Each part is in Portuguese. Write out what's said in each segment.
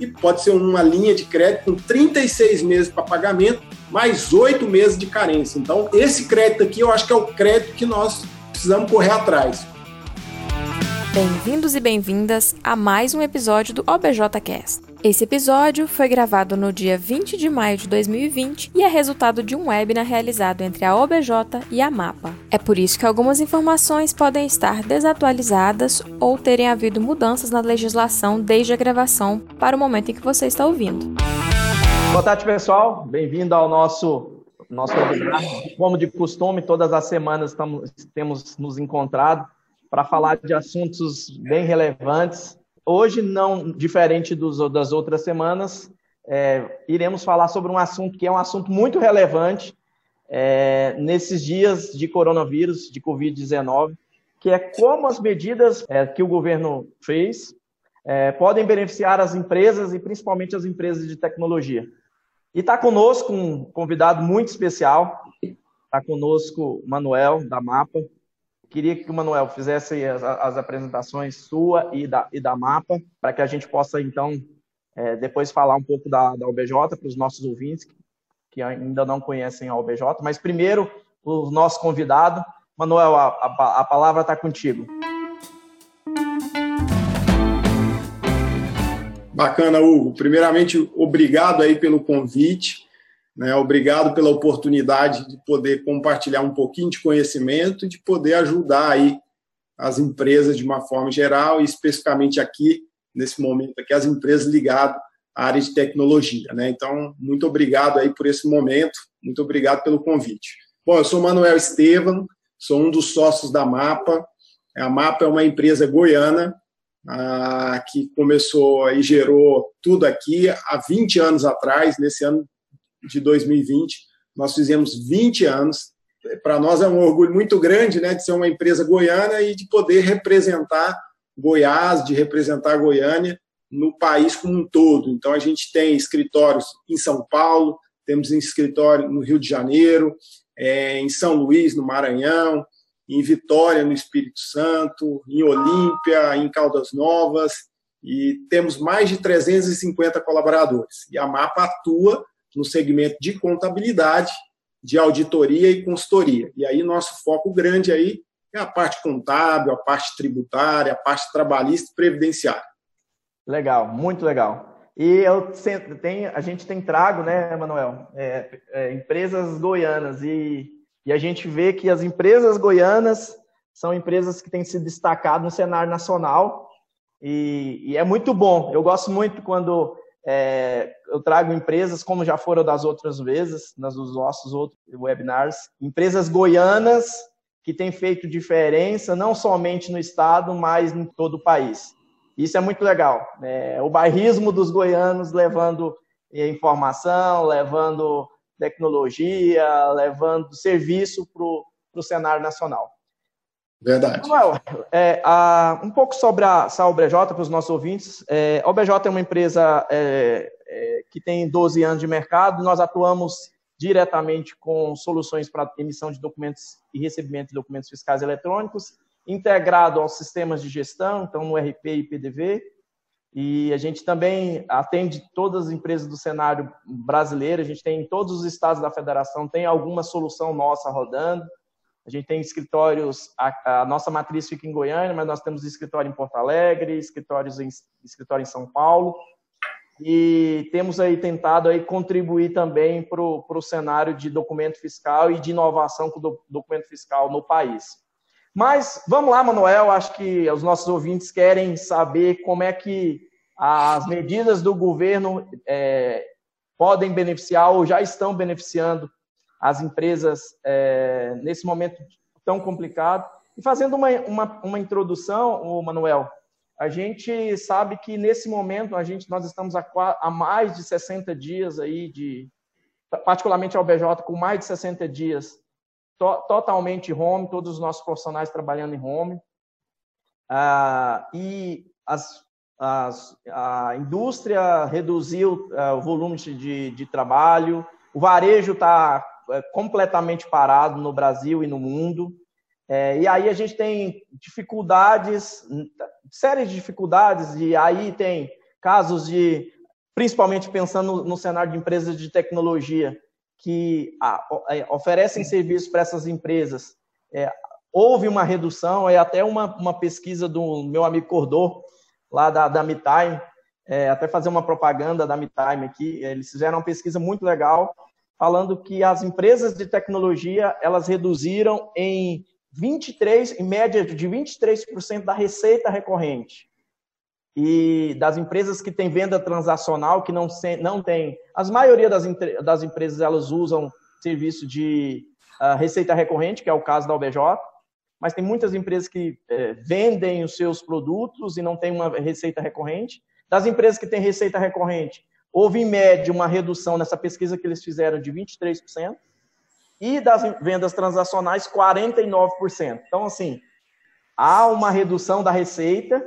e pode ser uma linha de crédito com 36 meses para pagamento, mais oito meses de carência. Então, esse crédito aqui eu acho que é o crédito que nós precisamos correr atrás. Bem-vindos e bem-vindas a mais um episódio do OBJcast. Esse episódio foi gravado no dia 20 de maio de 2020 e é resultado de um webinar realizado entre a OBJ e a MAPA. É por isso que algumas informações podem estar desatualizadas ou terem havido mudanças na legislação desde a gravação para o momento em que você está ouvindo. Boa tarde, pessoal. Bem-vindo ao nosso nosso webinar. Como de costume, todas as semanas estamos, temos nos encontrado para falar de assuntos bem relevantes. Hoje, não diferente dos, das outras semanas, é, iremos falar sobre um assunto que é um assunto muito relevante é, nesses dias de coronavírus, de Covid-19, que é como as medidas é, que o governo fez é, podem beneficiar as empresas e principalmente as empresas de tecnologia. E está conosco um convidado muito especial, está conosco Manuel, da MAPA, Queria que o Manuel fizesse as, as apresentações sua e da, e da MAPA, para que a gente possa, então, é, depois falar um pouco da, da OBJ para os nossos ouvintes que, que ainda não conhecem a OBJ. Mas primeiro, o nosso convidado. Manuel, a, a, a palavra está contigo. Bacana, Hugo. Primeiramente, obrigado aí pelo convite. Né? Obrigado pela oportunidade de poder compartilhar um pouquinho de conhecimento e de poder ajudar aí as empresas de uma forma geral e especificamente aqui, nesse momento aqui, as empresas ligadas à área de tecnologia. Né? Então, muito obrigado aí por esse momento, muito obrigado pelo convite. Bom, eu sou Manuel Estevam, sou um dos sócios da MAPA. A MAPA é uma empresa goiana que começou e gerou tudo aqui há 20 anos atrás, nesse ano de 2020. Nós fizemos 20 anos. Para nós é um orgulho muito grande né, de ser uma empresa goiana e de poder representar Goiás, de representar Goiânia no país como um todo. Então, a gente tem escritórios em São Paulo, temos um escritório no Rio de Janeiro, é, em São Luís, no Maranhão, em Vitória, no Espírito Santo, em Olímpia, em Caldas Novas, e temos mais de 350 colaboradores. E a MAPA atua no segmento de contabilidade, de auditoria e consultoria. E aí nosso foco grande aí é a parte contábil, a parte tributária, a parte trabalhista e previdenciária. Legal, muito legal. E eu tenho, a gente tem trago, né, Manuel, é, é, empresas goianas e, e a gente vê que as empresas goianas são empresas que têm se destacado no cenário nacional e, e é muito bom. Eu gosto muito quando é, eu trago empresas, como já foram das outras vezes, nas dos nossos outros webinars, empresas goianas que têm feito diferença, não somente no estado, mas em todo o país. Isso é muito legal. É, o bairrismo dos goianos levando informação, levando tecnologia, levando serviço para o cenário nacional. Verdade. Manuel, é, a, um pouco sobre a, a OBJ para os nossos ouvintes. É, a OBJ é uma empresa é, é, que tem 12 anos de mercado. Nós atuamos diretamente com soluções para emissão de documentos e recebimento de documentos fiscais eletrônicos, integrado aos sistemas de gestão, então no RP e PDV. E a gente também atende todas as empresas do cenário brasileiro. A gente tem em todos os estados da federação tem alguma solução nossa rodando. A gente tem escritórios, a, a, nossa matriz fica em Goiânia, mas nós temos escritório em Porto Alegre, escritórios em, escritório em São Paulo, e temos aí tentado aí contribuir também para o cenário de documento fiscal e de inovação com o documento fiscal no país. Mas vamos lá, Manuel, acho que os nossos ouvintes querem saber como é que as medidas do governo é, podem beneficiar ou já estão beneficiando as empresas é, nesse momento tão complicado. E fazendo uma, uma, uma introdução, Manuel, a gente sabe que nesse momento a gente nós estamos há mais de 60 dias aí de particularmente a OBJ com mais de 60 dias to, totalmente home, todos os nossos profissionais trabalhando em home. Ah, e as, as, a indústria reduziu ah, o volume de, de trabalho, o varejo está completamente parado no Brasil e no mundo. É, e aí a gente tem dificuldades, séries de dificuldades, e aí tem casos de principalmente pensando no, cenário de empresas de tecnologia que é, oferecem serviços para essas empresas, é, houve uma redução, é até uma, uma pesquisa do meu amigo Cordô, lá da, da MeTime, é, até fazer uma propaganda da MeTime aqui, eles fizeram uma pesquisa muito legal, falando que as empresas de tecnologia, elas reduziram em 23, em média de 23% da receita recorrente. E das empresas que têm venda transacional, que não, não tem, as maioria das, das empresas, elas usam serviço de uh, receita recorrente, que é o caso da OBJ, mas tem muitas empresas que é, vendem os seus produtos e não tem uma receita recorrente. Das empresas que têm receita recorrente, houve em média uma redução nessa pesquisa que eles fizeram de 23%, e das vendas transacionais, 49%. Então, assim, há uma redução da receita,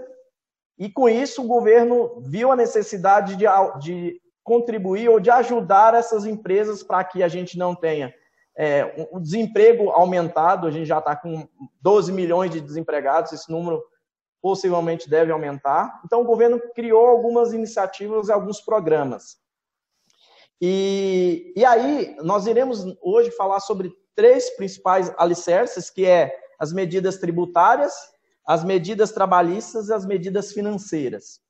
e com isso o governo viu a necessidade de, de contribuir ou de ajudar essas empresas para que a gente não tenha é, o desemprego aumentado, a gente já está com 12 milhões de desempregados, esse número possivelmente deve aumentar. Então, o governo criou algumas iniciativas e alguns programas. E, e aí, nós iremos hoje falar sobre três principais alicerces, que é as medidas tributárias, as medidas trabalhistas e as medidas financeiras.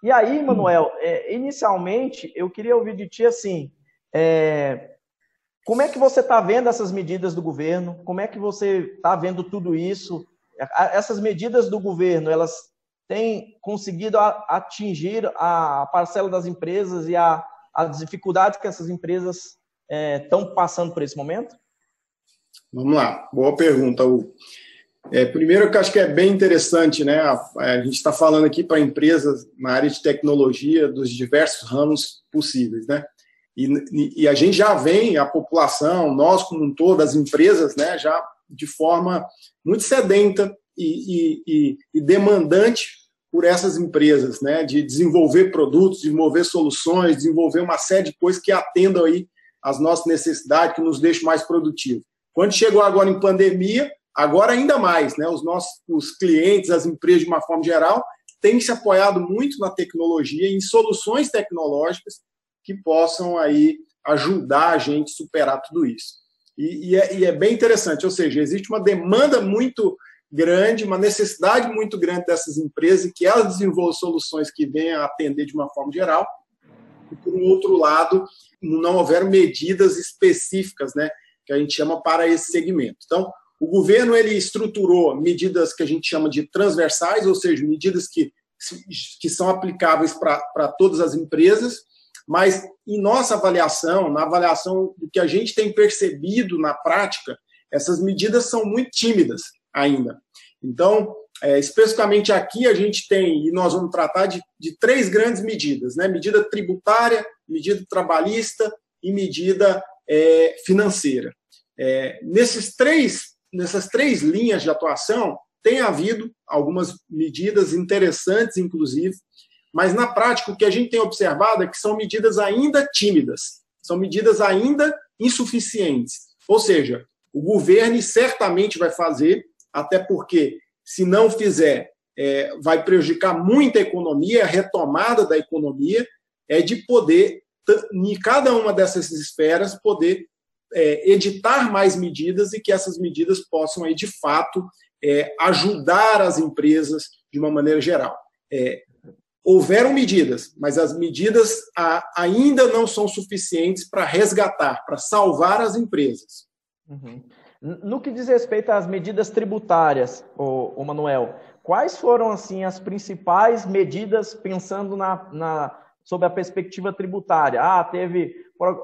E aí, Manuel, é, inicialmente, eu queria ouvir de ti assim, é, como é que você está vendo essas medidas do governo? Como é que você está vendo tudo isso? Essas medidas do governo, elas têm conseguido atingir a parcela das empresas e a, as dificuldades que essas empresas estão é, passando por esse momento? Vamos lá, boa pergunta, Hugo. É, primeiro, que eu acho que é bem interessante, né? A, a gente está falando aqui para empresas na área de tecnologia dos diversos ramos possíveis, né? E, e, a gente já vem, a população, nós como um todo, as empresas, né, já de forma muito sedenta e, e, e, demandante por essas empresas, né, de desenvolver produtos, desenvolver soluções, desenvolver uma série de coisas que atendam aí às nossas necessidades, que nos deixem mais produtivos. Quando chegou agora em pandemia, agora ainda mais, né, os nossos os clientes, as empresas de uma forma geral, têm se apoiado muito na tecnologia, em soluções tecnológicas que possam aí ajudar a gente a superar tudo isso. E, e, é, e, é, bem interessante, ou seja, existe uma demanda muito grande, uma necessidade muito grande dessas empresas que elas desenvolvam soluções que venham a atender de uma forma geral. E, por um outro lado, não houveram medidas específicas, né, que a gente chama para esse segmento. Então, o governo ele estruturou medidas que a gente chama de transversais, ou seja, medidas que, que são aplicáveis para todas as empresas, mas em nossa avaliação, na avaliação do que a gente tem percebido na prática, essas medidas são muito tímidas ainda. Então, é, especificamente aqui, a gente tem, e nós vamos tratar de, de três grandes medidas: né? medida tributária, medida trabalhista e medida é, financeira. É, nesses três, nessas três linhas de atuação, tem havido algumas medidas interessantes, inclusive, mas, na prática, o que a gente tem observado é que são medidas ainda tímidas, são medidas ainda insuficientes. Ou seja, o governo certamente vai fazer, até porque, se não fizer, é, vai prejudicar muito a economia, a retomada da economia, é de poder, em cada uma dessas esferas, poder é, editar mais medidas e que essas medidas possam, aí, de fato, é, ajudar as empresas de uma maneira geral. É, houveram medidas, mas as medidas ainda não são suficientes para resgatar, para salvar as empresas. Uhum. No que diz respeito às medidas tributárias, o, Manuel, quais foram assim as principais medidas pensando na, na sobre a perspectiva tributária? Ah, teve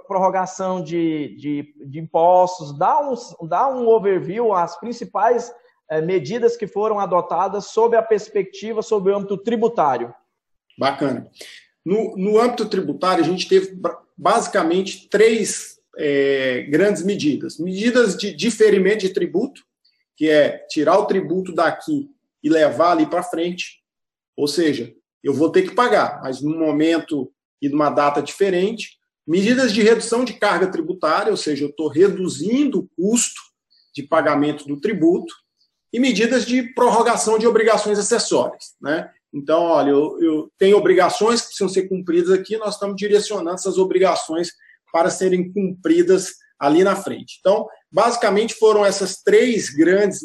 prorrogação de, de, de impostos. Dá um, dá um overview as principais eh, medidas que foram adotadas sob a perspectiva, sob o âmbito tributário. Bacana. No, no âmbito tributário, a gente teve basicamente três é, grandes medidas. Medidas de diferimento de tributo, que é tirar o tributo daqui e levar ali para frente. Ou seja, eu vou ter que pagar, mas num momento e numa data diferente. Medidas de redução de carga tributária, ou seja, eu estou reduzindo o custo de pagamento do tributo. E medidas de prorrogação de obrigações acessórias. Né? Então, olha, eu, eu tenho obrigações que precisam ser cumpridas aqui, nós estamos direcionando essas obrigações para serem cumpridas ali na frente. Então, basicamente foram essas três grandes,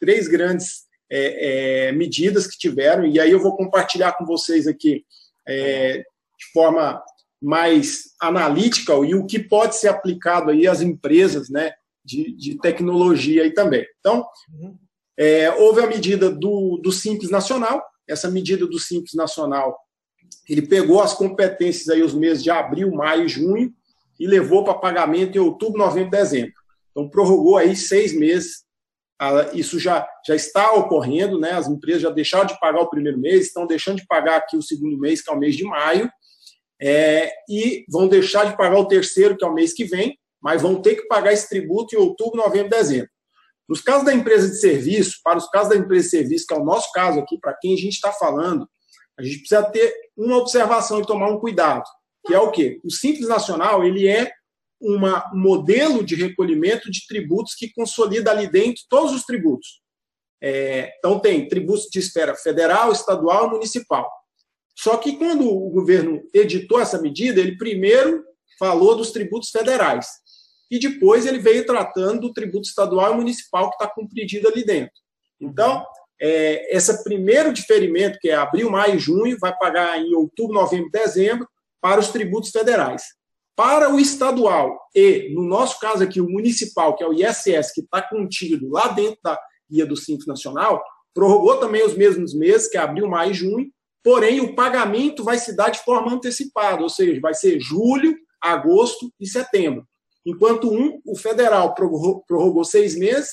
três grandes é, é, medidas que tiveram, e aí eu vou compartilhar com vocês aqui é, de forma mais analítica e o que pode ser aplicado aí às empresas né, de, de tecnologia aí também. Então, uhum. é, houve a medida do, do Simples Nacional, essa medida do Simples Nacional, ele pegou as competências aí os meses de abril, maio e junho e levou para pagamento em outubro, novembro dezembro. Então, prorrogou aí seis meses isso já, já está ocorrendo, né? as empresas já deixaram de pagar o primeiro mês, estão deixando de pagar aqui o segundo mês, que é o mês de maio, é, e vão deixar de pagar o terceiro, que é o mês que vem, mas vão ter que pagar esse tributo em outubro, novembro dezembro. Nos casos da empresa de serviço, para os casos da empresa de serviço, que é o nosso caso aqui, para quem a gente está falando, a gente precisa ter uma observação e tomar um cuidado, que é o quê? O Simples Nacional, ele é um modelo de recolhimento de tributos que consolida ali dentro todos os tributos. É, então, tem tributos de esfera federal, estadual e municipal. Só que quando o governo editou essa medida, ele primeiro falou dos tributos federais e depois ele veio tratando do tributo estadual e municipal que está compreendido ali dentro. Então, é, esse primeiro diferimento, que é abril, maio e junho, vai pagar em outubro, novembro e dezembro para os tributos federais. Para o estadual e, no nosso caso aqui, o municipal, que é o ISS, que está contido lá dentro da guia do Simples Nacional, prorrogou também os mesmos meses, que é abril, maio e junho, porém o pagamento vai se dar de forma antecipada, ou seja, vai ser julho, agosto e setembro. Enquanto um, o federal prorrogou, seis meses,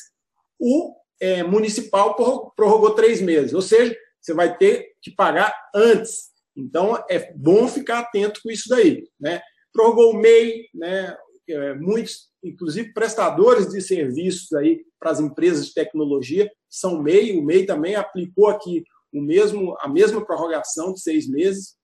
o é, municipal prorrogou, prorrogou três meses, ou seja, você vai ter que pagar antes. Então, é bom ficar atento com isso daí. Né? prorrogou o MEI, né? É, muitos, inclusive prestadores de serviços aí para as empresas de tecnologia são MEI. O MEI também aplicou aqui o mesmo, a mesma prorrogação de seis meses.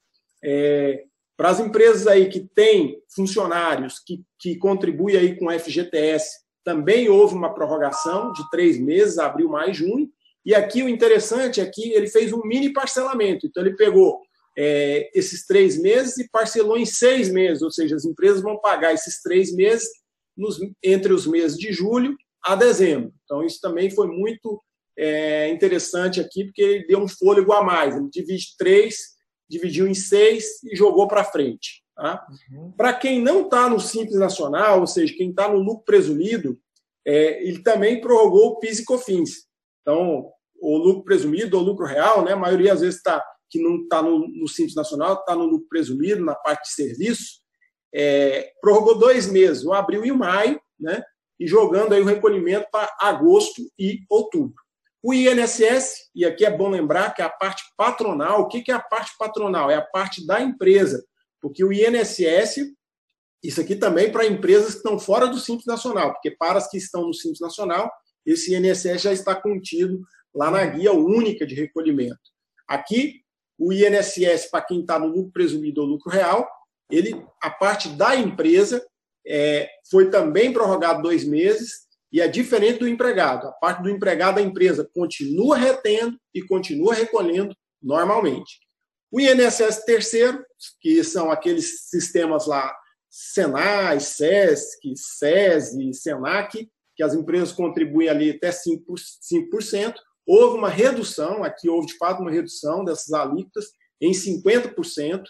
É, para as empresas aí que têm funcionários que, que contribuem aí com FGTS, também houve uma prorrogação de três meses, abril, maio, junho. E aqui o interessante é que ele fez um mini parcelamento. Então, ele pegou é, esses três meses e parcelou em seis meses, ou seja, as empresas vão pagar esses três meses nos, entre os meses de julho a dezembro. Então, isso também foi muito é, interessante aqui, porque ele deu um fôlego a mais. Ele divide três, dividiu em seis e jogou para frente. Tá? Uhum. Para quem não está no Simples Nacional, ou seja, quem está no lucro presumido, é, ele também prorrogou o PIS e COFINS. Então, o lucro presumido ou lucro real, né, a maioria às vezes está que não está no, no Simples Nacional, está no lucro presumido, na parte de serviço, é, prorrogou dois meses, o abril e o maio, né, e jogando aí o recolhimento para agosto e outubro. O INSS, e aqui é bom lembrar que é a parte patronal, o que é a parte patronal? É a parte da empresa, porque o INSS, isso aqui também para empresas que estão fora do Simples Nacional, porque para as que estão no Simples Nacional, esse INSS já está contido lá na guia única de recolhimento. Aqui, o INSS, para quem está no lucro presumido ou lucro real, ele, a parte da empresa é, foi também prorrogado dois meses e é diferente do empregado. A parte do empregado, a empresa continua retendo e continua recolhendo normalmente. O INSS terceiro, que são aqueles sistemas lá, Senai, SESC, SESI, SENAC, que as empresas contribuem ali até 5%, 5% houve uma redução, aqui houve de fato uma redução dessas alíquotas em 50%.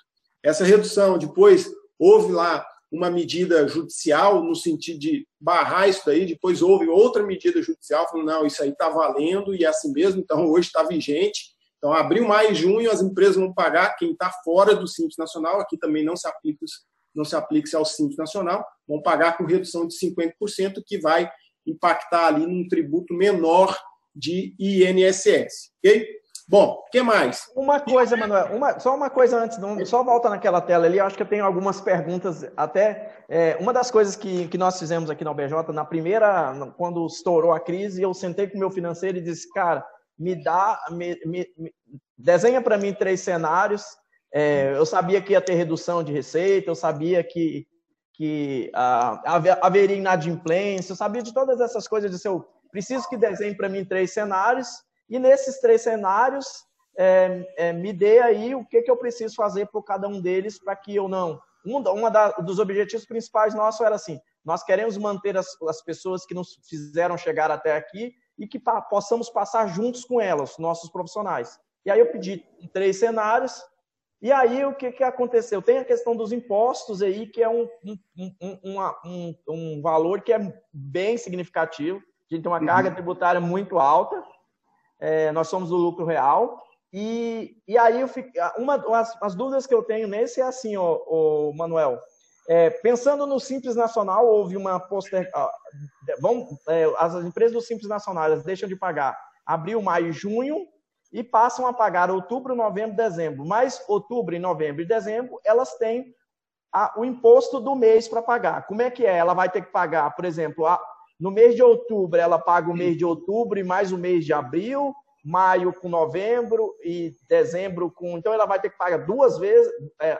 Essa redução, depois houve lá uma medida judicial no sentido de barrar isso daí, depois houve outra medida judicial falando, não, isso aí está valendo e é assim mesmo, então hoje está vigente. Então, abril, maio junho, as empresas vão pagar quem está fora do Simples Nacional, aqui também não se aplica não se aplica ao Simples Nacional, vão pagar com redução de 50%, que vai impactar ali num tributo menor de INSS. Ok? Bom, o que mais? Uma coisa, Manuel, uma, só uma coisa antes, só volta naquela tela ali, eu acho que eu tenho algumas perguntas, até, é, uma das coisas que, que nós fizemos aqui na OBJ, na primeira, quando estourou a crise, eu sentei com o meu financeiro e disse, cara, me dá, me, me, me desenha para mim três cenários, é, eu sabia que ia ter redução de receita, eu sabia que, que ah, haveria inadimplência, eu sabia de todas essas coisas, de seu Preciso que desenhe para mim três cenários, e nesses três cenários é, é, me dê aí o que, que eu preciso fazer por cada um deles para que eu não. Um uma da, dos objetivos principais nossos era assim: nós queremos manter as, as pessoas que nos fizeram chegar até aqui e que pa, possamos passar juntos com elas, nossos profissionais. E aí eu pedi três cenários. E aí o que, que aconteceu? Tem a questão dos impostos aí, que é um, um, um, um, um valor que é bem significativo. A gente tem uma uhum. carga tributária muito alta. É, nós somos o lucro real. E, e aí, eu fico, uma as, as, dúvidas que eu tenho nesse é assim, ó, ó Manuel. É, pensando no Simples Nacional, houve uma poster. vão, é, as empresas do Simples Nacional elas deixam de pagar abril, maio e junho e passam a pagar outubro, novembro, dezembro. Mas outubro, novembro e dezembro, elas têm a, o imposto do mês para pagar. Como é que é? Ela vai ter que pagar, por exemplo, a, no mês de outubro, ela paga o mês de outubro e mais o mês de abril maio com novembro e dezembro com. Então ela vai ter que pagar duas vezes. É,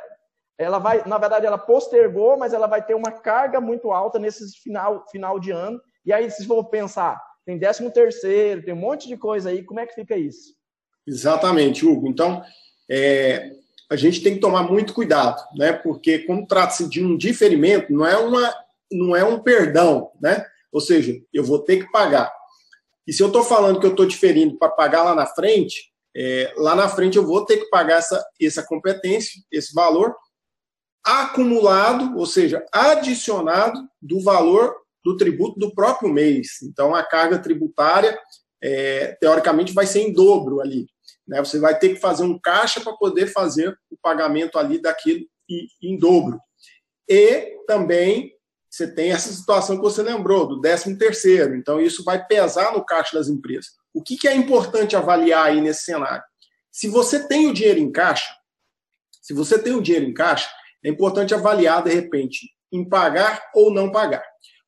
ela vai, na verdade, ela postergou, mas ela vai ter uma carga muito alta nesse final, final de ano. E aí, se for pensar, tem décimo terceiro, tem um monte de coisa aí, como é que fica isso? Exatamente, Hugo. Então, é, a gente tem que tomar muito cuidado, né? Porque como trata-se de um diferimento, não é uma, não é um perdão, né? Ou seja, eu vou ter que pagar. E se eu estou falando que eu estou diferindo para pagar lá na frente, é, lá na frente eu vou ter que pagar essa, essa competência, esse valor, acumulado, ou seja, adicionado do valor do tributo do próprio mês. Então, a carga tributária, é, teoricamente, vai ser em dobro ali. Né? Você vai ter que fazer um caixa para poder fazer o pagamento ali daquilo em dobro. E também você tem essa situação que você lembrou, do 13 terceiro. Então, isso vai pesar no caixa das empresas. O que, que é importante avaliar aí nesse cenário? Se você tem o dinheiro em caixa, se você tem o dinheiro em caixa, é importante avaliar, de repente, em pagar ou não pagar.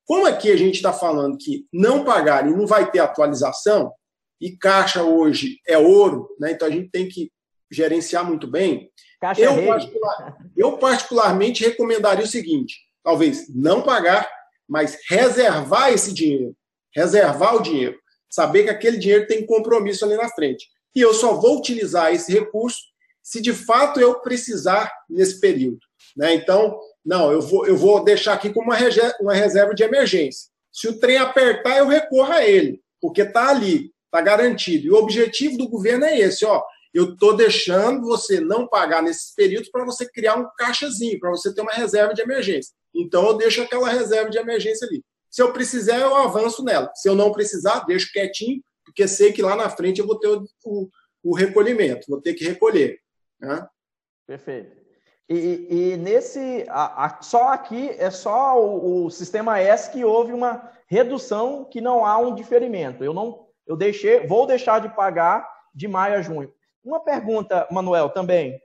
Como aqui a gente está falando que não pagar e não vai ter atualização, e caixa hoje é ouro, né? então a gente tem que gerenciar muito bem. Caixa eu, particular, eu particularmente recomendaria o seguinte: talvez não pagar, mas reservar esse dinheiro, reservar o dinheiro, saber que aquele dinheiro tem compromisso ali na frente. E eu só vou utilizar esse recurso se de fato eu precisar nesse período. Né? Então, não, eu vou, eu vou deixar aqui como uma reserva de emergência. Se o trem apertar, eu recorro a ele, porque está ali, está garantido. E o objetivo do governo é esse: ó, eu estou deixando você não pagar nesses períodos para você criar um caixazinho, para você ter uma reserva de emergência. Então, eu deixo aquela reserva de emergência ali. Se eu precisar, eu avanço nela. Se eu não precisar, deixo quietinho, porque sei que lá na frente eu vou ter o, o, o recolhimento, vou ter que recolher. Né? Perfeito. E, e nesse, a, a, só aqui é só o, o, sistema S que houve uma redução que não há um diferimento. Eu não, eu deixei, vou deixar de pagar de maio a junho. Uma pergunta, Manuel, também.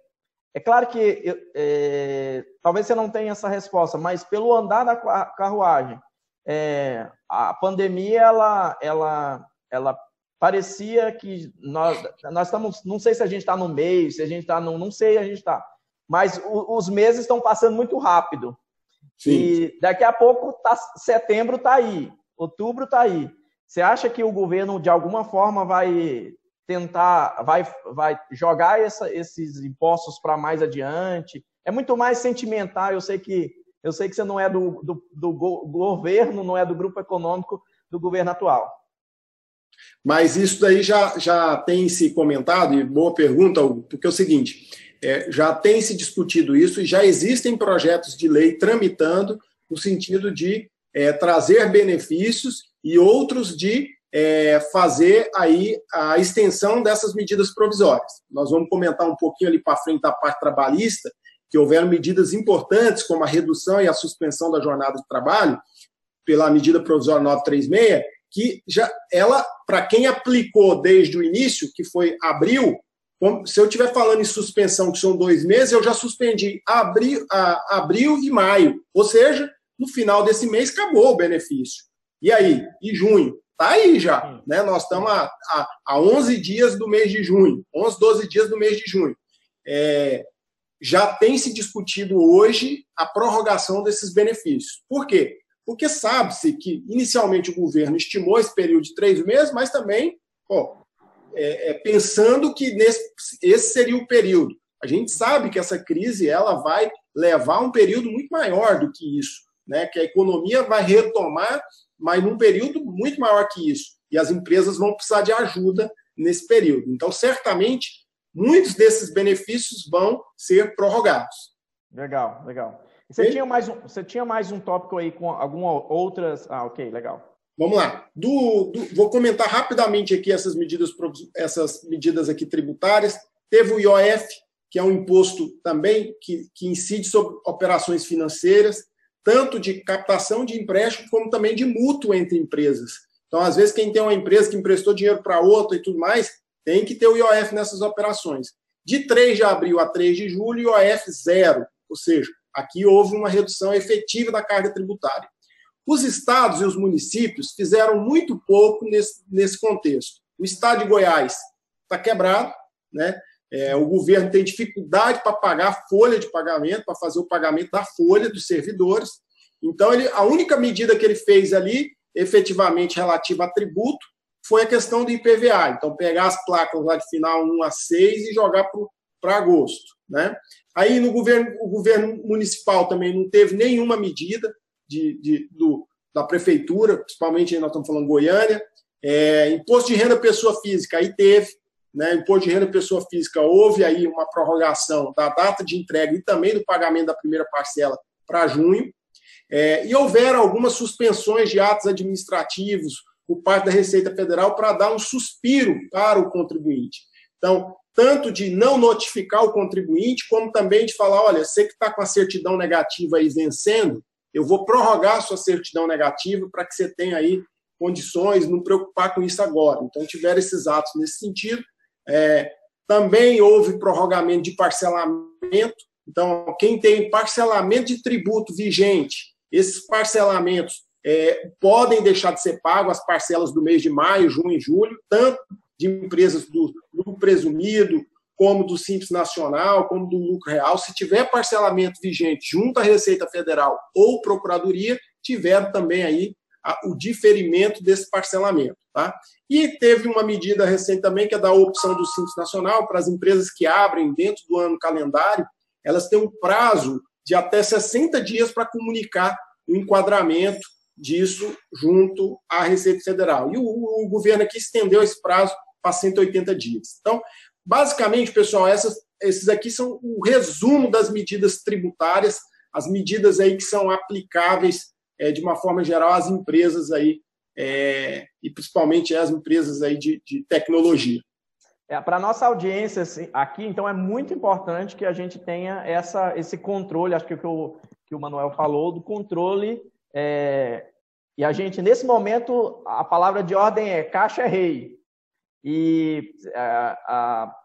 É claro que é, talvez você não tenha essa resposta, mas pelo andar da carruagem, é, a pandemia ela, ela, ela parecia que nós, nós estamos, não sei se a gente está no meio, se a gente está no, não sei, a gente está, mas o, os meses estão passando muito rápido. Sim. E daqui a pouco tá, setembro está aí, outubro está aí. Você acha que o governo de alguma forma vai tentar, vai, vai jogar essa, esses impostos para mais adiante. É muito mais sentimental. Eu sei que eu sei que você não é do, do, do governo, não é do grupo econômico do governo atual. Mas isso daí já, já tem se comentado, e boa pergunta, porque é o seguinte: é, já tem se discutido isso e já existem projetos de lei tramitando no sentido de é, trazer benefícios e outros de é, fazer aí a extensão dessas medidas provisórias. Nós vamos comentar um pouquinho ali para frente da parte trabalhista, que houveram medidas importantes, como a redução e a suspensão da jornada de trabalho, pela medida provisória 936, que já ela, para quem aplicou desde o início, que foi abril, se eu estiver falando em suspensão, que são dois meses, eu já suspendi abril, a, abril e maio. Ou seja, no final desse mês acabou o benefício. E aí? E junho? Está aí já. Né? Nós estamos a, a, a 11 dias do mês de junho, 11, 12 dias do mês de junho. É, já tem se discutido hoje a prorrogação desses benefícios. Por quê? Porque sabe-se que inicialmente o governo estimou esse período de três meses, mas também pô, é, é, pensando que nesse, esse seria o período. A gente sabe que essa crise ela vai levar um período muito maior do que isso, né? que a economia vai retomar, mas num período muito maior que isso. E as empresas vão precisar de ajuda nesse período. Então, certamente, muitos desses benefícios vão ser prorrogados. Legal, legal. Você, tinha mais um, você tinha mais um tópico aí com algumas outras. Ah, ok, legal. Vamos lá. Do, do, vou comentar rapidamente aqui essas medidas, essas medidas aqui tributárias. Teve o IOF, que é um imposto também que, que incide sobre operações financeiras, tanto de captação de empréstimo como também de mútuo entre empresas. Então, às vezes, quem tem uma empresa que emprestou dinheiro para outra e tudo mais, tem que ter o IOF nessas operações. De 3 de abril a 3 de julho, IOF zero, ou seja, aqui houve uma redução efetiva da carga tributária. Os estados e os municípios fizeram muito pouco nesse, nesse contexto. O estado de Goiás está quebrado, né? É, o governo tem dificuldade para pagar a folha de pagamento, para fazer o pagamento da folha dos servidores. Então, ele, a única medida que ele fez ali, efetivamente relativa a tributo, foi a questão do IPVA. Então, pegar as placas lá de final 1 a 6 e jogar para agosto. Né? Aí, no governo, o governo municipal também não teve nenhuma medida de, de, do, da prefeitura, principalmente nós estamos falando Goiânia. É, imposto de renda pessoa física, aí teve, né, imposto de renda pessoa física, houve aí uma prorrogação da data de entrega e também do pagamento da primeira parcela para junho. É, e houveram algumas suspensões de atos administrativos por parte da Receita Federal para dar um suspiro para o contribuinte. Então, tanto de não notificar o contribuinte, como também de falar: olha, você que está com a certidão negativa aí vencendo, eu vou prorrogar a sua certidão negativa para que você tenha aí condições, não preocupar com isso agora. Então, tiveram esses atos nesse sentido. É, também houve prorrogamento de parcelamento. Então, quem tem parcelamento de tributo vigente, esses parcelamentos é, podem deixar de ser pago as parcelas do mês de maio, junho e julho, tanto de empresas do lucro presumido, como do Simples Nacional, como do lucro real. Se tiver parcelamento vigente junto à Receita Federal ou Procuradoria, tiveram também aí o diferimento desse parcelamento. Tá? E teve uma medida recente também, que é da opção do Simples Nacional, para as empresas que abrem dentro do ano calendário, elas têm um prazo de até 60 dias para comunicar o enquadramento disso junto à Receita Federal. E o, o governo aqui estendeu esse prazo para 180 dias. Então, basicamente, pessoal, essas, esses aqui são o resumo das medidas tributárias, as medidas aí que são aplicáveis de uma forma geral às empresas aí, é, e principalmente às empresas aí de, de tecnologia. É, Para a nossa audiência assim, aqui, então, é muito importante que a gente tenha essa, esse controle, acho que o que o, que o Manuel falou, do controle é, e a gente, nesse momento, a palavra de ordem é caixa é rei. E a, a,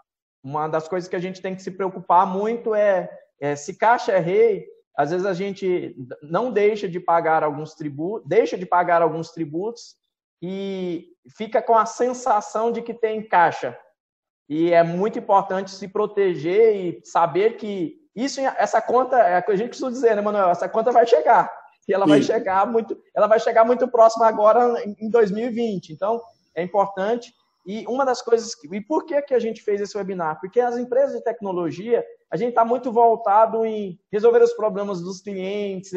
uma das coisas que a gente tem que se preocupar muito é, é, se caixa é rei, às vezes a gente não deixa de pagar alguns tributos, deixa de pagar alguns tributos e fica com a sensação de que tem caixa. E é muito importante se proteger e saber que isso, essa conta, é a que a gente costuma dizer, né, Manuel? Essa conta vai chegar e ela Sim. vai chegar muito, ela vai chegar muito próxima agora em 2020. Então, é importante. E uma das coisas que, e por que que a gente fez esse webinar? Porque as empresas de tecnologia, a gente está muito voltado em resolver os problemas dos clientes.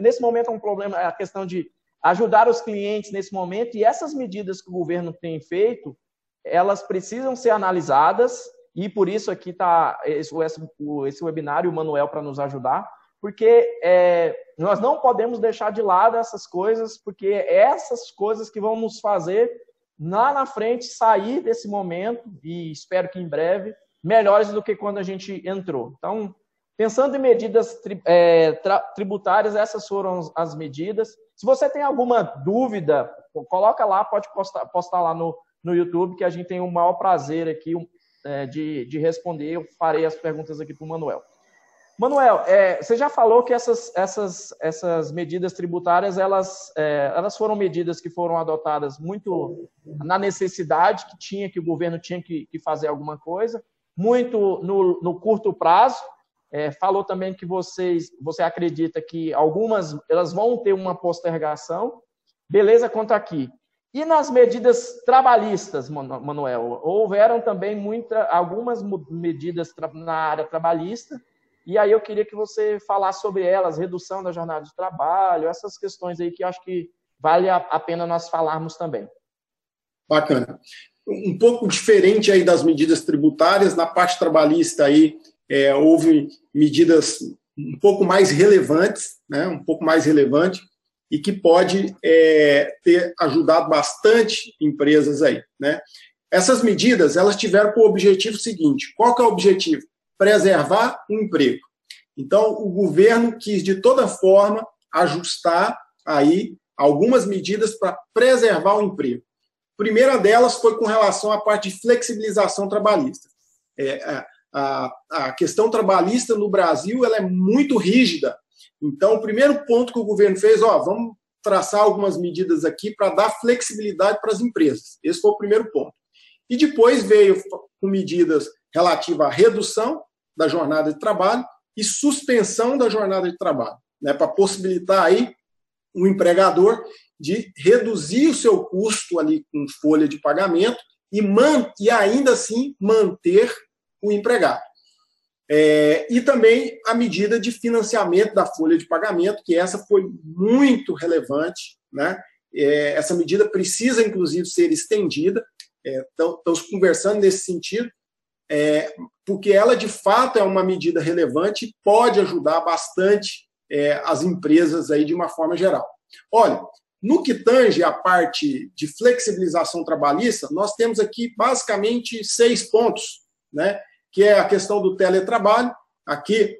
Nesse momento é um problema, é a questão de ajudar os clientes nesse momento. E essas medidas que o governo tem feito, elas precisam ser analisadas. E por isso aqui está esse, esse webinário, o Manuel, para nos ajudar porque é, nós não podemos deixar de lado essas coisas, porque é essas coisas que vão nos fazer lá na frente sair desse momento e espero que em breve melhores do que quando a gente entrou. Então, pensando em medidas é, tributárias, essas foram as medidas. Se você tem alguma dúvida, coloca lá, pode postar, postar lá no, no YouTube, que a gente tem o maior prazer aqui é, de, de responder. Eu farei as perguntas aqui para o Manuel. Manuel, é, você já falou que essas, essas, essas medidas tributárias elas, é, elas foram medidas que foram adotadas muito na necessidade que tinha, que o governo tinha que, que fazer alguma coisa, muito no, no curto prazo. É, falou também que vocês, você acredita que algumas elas vão ter uma postergação. Beleza quanto aqui. E nas medidas trabalhistas, Manuel, houveram também muita, algumas medidas na área trabalhista, e aí eu queria que você falasse sobre elas, redução da jornada de trabalho, essas questões aí que acho que vale a pena nós falarmos também. Bacana. Um pouco diferente aí das medidas tributárias, na parte trabalhista aí é, houve medidas um pouco mais relevantes, né, um pouco mais relevante, e que pode é, ter ajudado bastante empresas aí. Né? Essas medidas elas tiveram por objetivo seguinte: qual que é o objetivo? Preservar o emprego. Então, o governo quis de toda forma ajustar aí algumas medidas para preservar o emprego. Primeira delas foi com relação à parte de flexibilização trabalhista. É, a, a questão trabalhista no Brasil ela é muito rígida então, o primeiro ponto que o governo fez, ó, vamos traçar algumas medidas aqui para dar flexibilidade para as empresas. Esse foi o primeiro ponto. E depois veio com medidas relativas à redução da jornada de trabalho e suspensão da jornada de trabalho, né, para possibilitar aí o empregador de reduzir o seu custo ali com folha de pagamento e, man, e ainda assim manter o empregado. É, e também a medida de financiamento da folha de pagamento, que essa foi muito relevante. Né? É, essa medida precisa, inclusive, ser estendida. É, estamos conversando nesse sentido, é, porque ela, de fato, é uma medida relevante e pode ajudar bastante é, as empresas aí de uma forma geral. Olha, no que tange a parte de flexibilização trabalhista, nós temos aqui basicamente seis pontos, né? que é a questão do teletrabalho. Aqui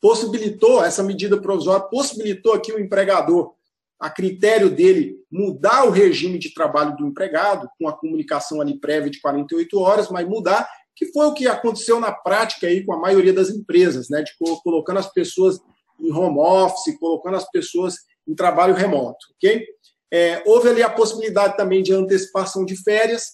possibilitou, essa medida provisória possibilitou aqui o empregador, a critério dele, mudar o regime de trabalho do empregado, com a comunicação ali prévia de 48 horas, mas mudar, que foi o que aconteceu na prática aí com a maioria das empresas, né, de colocando as pessoas em home office, colocando as pessoas em trabalho remoto, ok? É, houve ali a possibilidade também de antecipação de férias,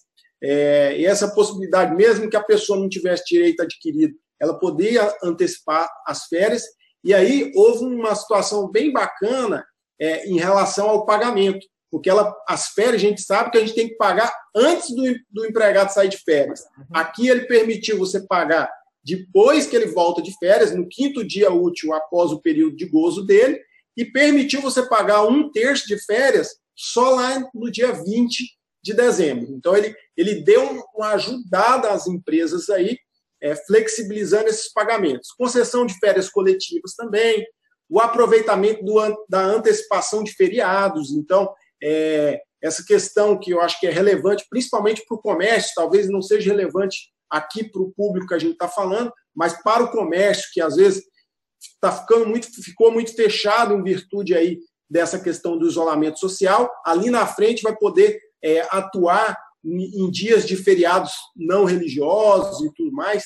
é, e essa possibilidade, mesmo que a pessoa não tivesse direito adquirido, ela poderia antecipar as férias. E aí houve uma situação bem bacana é, em relação ao pagamento, porque ela, as férias a gente sabe que a gente tem que pagar antes do, do empregado sair de férias. Uhum. Aqui ele permitiu você pagar depois que ele volta de férias, no quinto dia útil após o período de gozo dele, e permitiu você pagar um terço de férias só lá no dia 20 de dezembro. Então, ele, ele deu uma ajudada às empresas aí, é, flexibilizando esses pagamentos. Concessão de férias coletivas também, o aproveitamento do, da antecipação de feriados. Então, é, essa questão que eu acho que é relevante, principalmente para o comércio, talvez não seja relevante aqui para o público que a gente está falando, mas para o comércio, que às vezes tá ficando muito, ficou muito fechado em virtude aí dessa questão do isolamento social, ali na frente vai poder é, atuar em, dias de feriados não religiosos e tudo mais.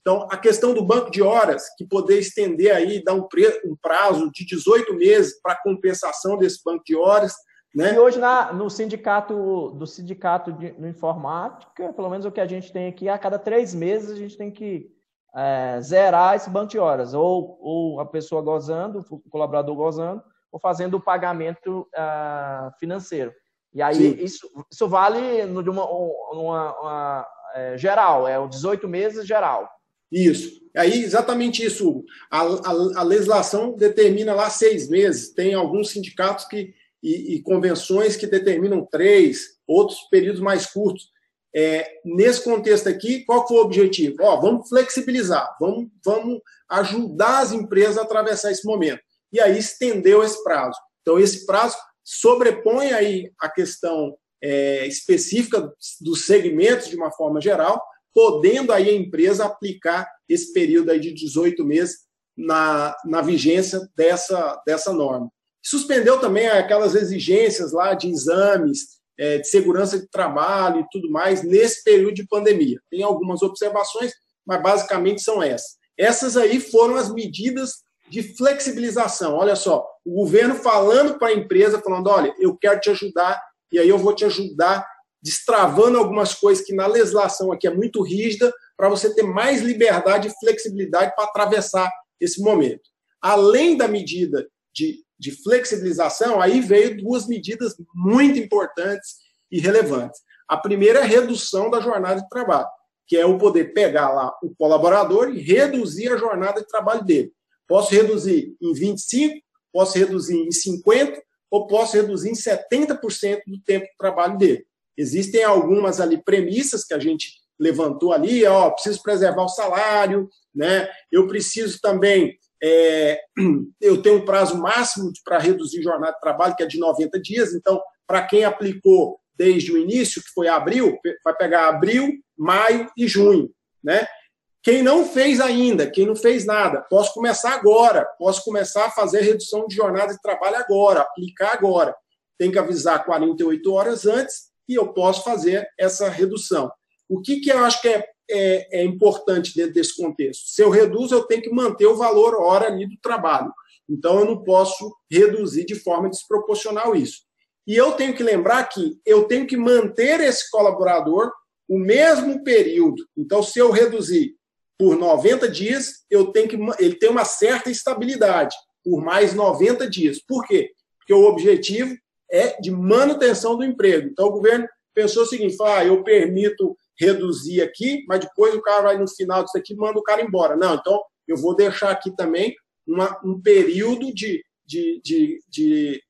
Então, a questão do banco de horas, que poder estender aí, dar um, um prazo de 18 meses para compensação desse banco de horas. Né? E hoje, na, no sindicato do sindicato de no informática, pelo menos o que a gente tem aqui, a cada três meses a gente tem que é, zerar esse banco de horas. Ou, ou a pessoa gozando, o colaborador gozando, ou fazendo o pagamento uh, financeiro. E aí isso, isso vale numa, uma, uma é, geral, é o 18 meses geral. Isso. Aí, exatamente isso. A, a, a, legislação determina lá seis meses. Tem alguns sindicatos que, e, e convenções que determinam três, outros períodos mais curtos. É, nesse contexto aqui, qual foi o objetivo? Ó, vamos flexibilizar, vamos, vamos ajudar as empresas a atravessar esse momento. E aí estendeu esse prazo. Então, esse prazo sobrepõe aí a questão é, específica dos segmentos de uma forma geral, podendo aí a empresa aplicar esse período aí de 18 meses na, na vigência dessa, dessa norma. Suspendeu também aquelas exigências lá de exames, é, de segurança de trabalho e tudo mais nesse período de pandemia. Tem algumas observações, mas basicamente são essas. Essas aí foram as medidas de flexibilização. Olha só, o governo falando para a empresa, falando: olha, eu quero te ajudar, e aí eu vou te ajudar, destravando algumas coisas que na legislação aqui é muito rígida, para você ter mais liberdade e flexibilidade para atravessar esse momento. Além da medida de, de flexibilização, aí veio duas medidas muito importantes e relevantes. A primeira é a redução da jornada de trabalho, que é eu poder pegar lá o colaborador e reduzir a jornada de trabalho dele. Posso reduzir em 25, posso reduzir em 50 ou posso reduzir em 70% do tempo de trabalho dele. Existem algumas ali premissas que a gente levantou ali, ó, preciso preservar o salário, né? Eu preciso também é, eu tenho um prazo máximo para reduzir jornada de trabalho, que é de 90 dias. Então, para quem aplicou desde o início, que foi abril, vai pegar abril, maio e junho. Né? Quem não fez ainda, quem não fez nada, posso começar agora, posso começar a fazer redução de jornada de trabalho agora, aplicar agora. Tem que avisar 48 horas antes e eu posso fazer essa redução. O que, que eu acho que é é, é, importante dentro desse contexto. Se eu reduzo, eu tenho que manter o valor hora ali do trabalho. Então, eu não posso reduzir de forma desproporcional isso. E eu tenho que lembrar que eu tenho que manter esse colaborador o mesmo período. Então, se eu reduzir por 90 dias, eu tenho que ele tem uma certa estabilidade por mais 90 dias. Por quê? Porque o objetivo é de manutenção do emprego. Então, o governo pensou o seguinte: ah, eu permito reduzir aqui, mas depois o cara vai no final disso aqui manda o cara embora. Não, então eu vou deixar aqui também uma, um período de, de, de, de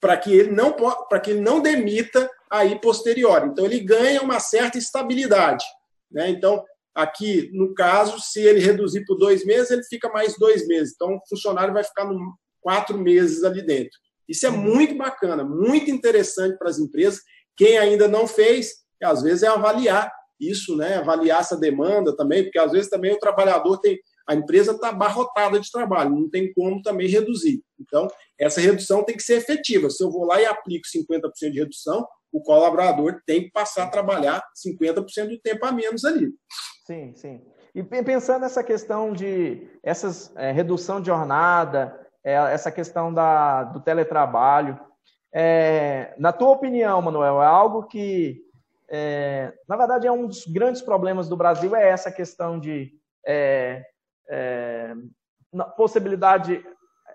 para que ele não para que ele não demita aí posterior. Então ele ganha uma certa estabilidade, né? Então aqui no caso, se ele reduzir por dois meses, ele fica mais dois meses. Então o funcionário vai ficar no, quatro meses ali dentro. Isso é muito bacana, muito interessante para as empresas. Quem ainda não fez, às vezes é avaliar isso, né? Avaliar essa demanda também, porque às vezes também o trabalhador tem. A empresa está abarrotada de trabalho, não tem como também reduzir. Então, essa redução tem que ser efetiva. Se eu vou lá e aplico 50% de redução, o colaborador tem que passar a trabalhar 50% do tempo a menos ali. Sim, sim. E pensando nessa questão de essas é, redução de jornada, é, essa questão da, do teletrabalho, é, na tua opinião, Manuel, é algo que é, na verdade, é um dos grandes problemas do Brasil é essa questão de é, é, possibilidade,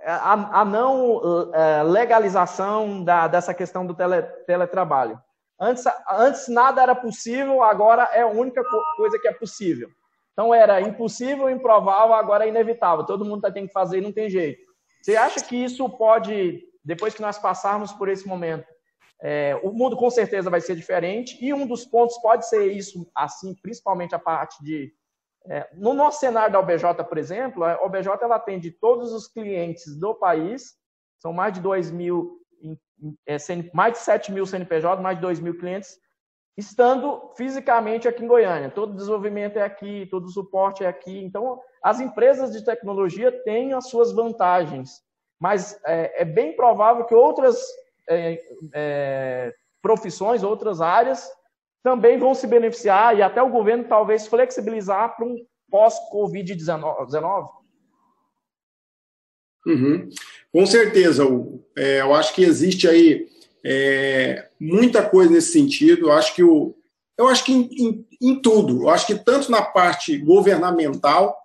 a, a não é, legalização da, dessa questão do tele, teletrabalho. Antes, antes nada era possível, agora é a única coisa que é possível. Então era impossível, improvável, agora é inevitável. Todo mundo tem que fazer e não tem jeito. Você acha que isso pode, depois que nós passarmos por esse momento, é, o mundo com certeza vai ser diferente e um dos pontos pode ser isso, assim, principalmente a parte de é, no nosso cenário da OBJ, por exemplo, a OBJ ela atende todos os clientes do país, são mais de 2 mil, é, mais de 7 mil CNPJ, mais de 2 mil clientes, estando fisicamente aqui em Goiânia. Todo desenvolvimento é aqui, todo suporte é aqui. Então, as empresas de tecnologia têm as suas vantagens, mas é, é bem provável que outras é, é, profissões, outras áreas, também vão se beneficiar e até o governo talvez flexibilizar para um pós-Covid-19? Uhum. Com certeza, é, eu acho que existe aí é, muita coisa nesse sentido. Eu acho que o, eu acho que em, em, em, tudo, eu acho que tanto na parte governamental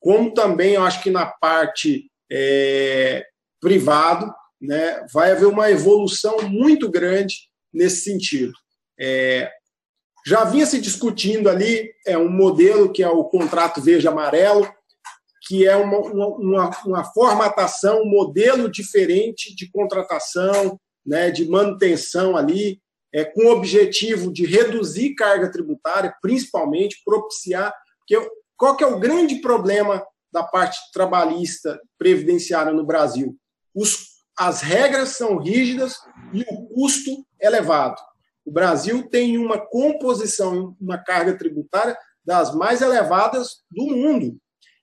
como também eu acho que na parte é, privado, né, vai haver uma evolução muito grande nesse sentido. É, já vinha se discutindo ali é, um modelo que é o contrato verde-amarelo, que é uma, uma, uma, formatação, um modelo diferente de contratação, né, de manutenção ali, é, com o objetivo de reduzir carga tributária, principalmente propiciar. Porque qual que é o grande problema da parte trabalhista previdenciária no Brasil? Os as regras são rígidas e o custo elevado. O Brasil tem uma composição, uma carga tributária das mais elevadas do mundo.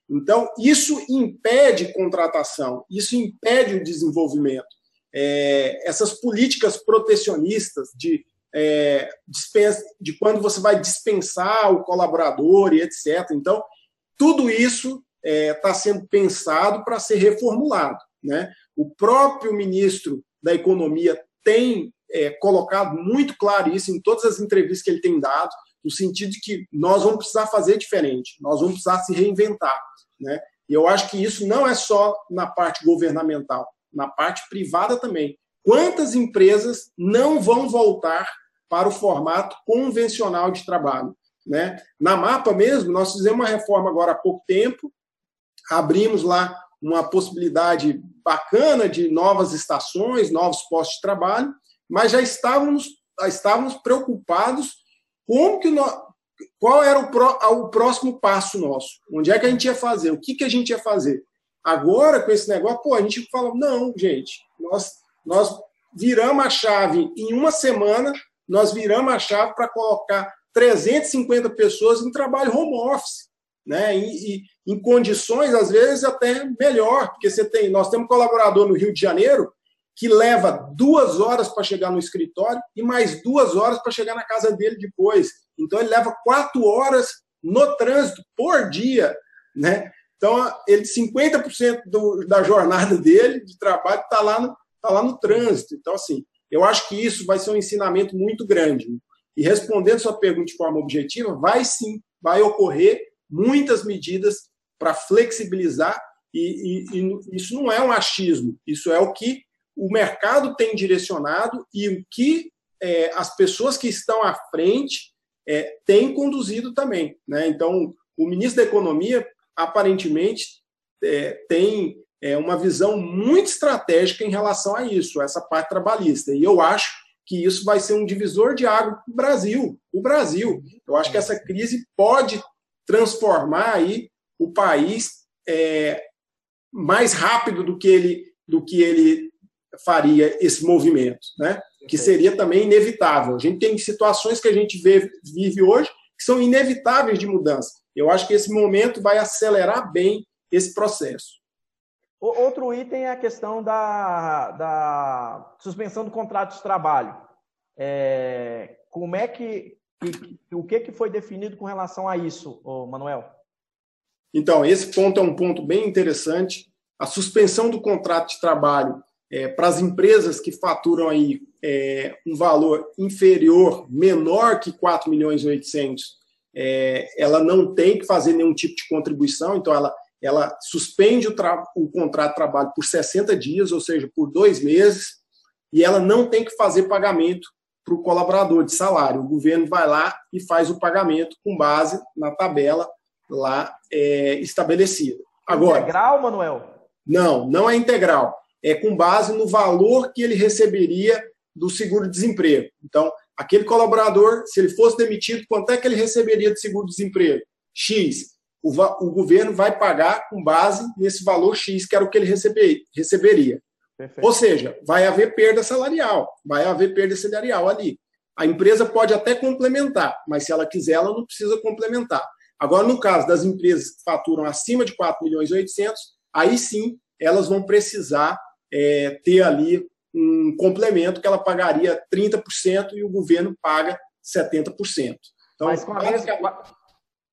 Então, isso impede contratação, isso impede o desenvolvimento. É, essas políticas protecionistas de, é, de quando você vai dispensar o colaborador e etc. Então, tudo isso está é, tá sendo pensado para ser reformulado. Né? O próprio ministro da Economia tem é, colocado muito claro isso em todas as entrevistas que ele tem dado, no sentido de que nós vamos precisar fazer diferente, nós vamos precisar se reinventar. Né? E eu acho que isso não é só na parte governamental, na parte privada também. Quantas empresas não vão voltar para o formato convencional de trabalho. Né? Na MAPA mesmo, nós fizemos uma reforma agora há pouco tempo, abrimos lá uma possibilidade bacana de novas estações, novos postos de trabalho, mas já estávamos, já estávamos preocupados como que nós, qual era o, pro, o próximo passo nosso, onde é que a gente ia fazer, o que, que a gente ia fazer. Agora, com esse negócio, pô, a gente fala, não, gente, nós, nós viramos a chave em uma semana, nós viramos a chave para colocar 350 pessoas em trabalho home office, né? E, e, em condições, às vezes, até melhor, porque você tem, nós temos um colaborador no Rio de Janeiro que leva duas horas para chegar no escritório e mais duas horas para chegar na casa dele depois. Então, ele leva quatro horas no trânsito por dia, né? Então, ele 50% do, da jornada dele de trabalho está lá, no, tá lá no trânsito. Então, assim, eu acho que isso vai ser um ensinamento muito grande. E respondendo sua pergunta de forma objetiva, vai sim, vai ocorrer muitas medidas para flexibilizar, e, e, e, isso não é um achismo, isso é o que o mercado tem direcionado e o que é, as pessoas que estão à frente é, têm conduzido também. Né? Então, o ministro da Economia, aparentemente, é, tem é, uma visão muito estratégica em relação a isso, essa parte trabalhista. E eu acho que isso vai ser um divisor de água para o Brasil. O Brasil. Eu acho que essa crise pode transformar aí o país é, mais rápido do que ele do que ele faria esse movimento, né? Que seria também inevitável. A gente tem situações que a gente vê, vive hoje que são inevitáveis de mudança. Eu acho que esse momento vai acelerar bem esse processo. Outro item é a questão da, da suspensão do contrato de trabalho. É, como é que, que, o que, que foi definido com relação a isso, Manuel? Então, esse ponto é um ponto bem interessante. A suspensão do contrato de trabalho é, para as empresas que faturam aí é, um valor inferior, menor que 4 milhões e 800, é, ela não tem que fazer nenhum tipo de contribuição, então ela, ela suspende o, o contrato de trabalho por 60 dias, ou seja, por dois meses, e ela não tem que fazer pagamento para o colaborador de salário. O governo vai lá e faz o pagamento com base na tabela lá é, estabelecida. Agora, integral, Manuel? Não, não é integral. É com base no valor que ele receberia do seguro-desemprego. Então, aquele colaborador, se ele fosse demitido, quanto é que ele receberia de seguro-desemprego? X. O, o, governo vai pagar com base nesse valor X, que era o que ele receber, receberia. Perfeito. Ou seja, vai haver perda salarial, vai haver perda salarial ali. A empresa pode até complementar, mas se ela quiser, ela não precisa complementar. Agora, no caso das empresas que faturam acima de 4 milhões e 800, aí sim elas vão precisar é, ter ali um complemento que ela pagaria 30% e o governo paga 70%. Então, Mas com, mesma,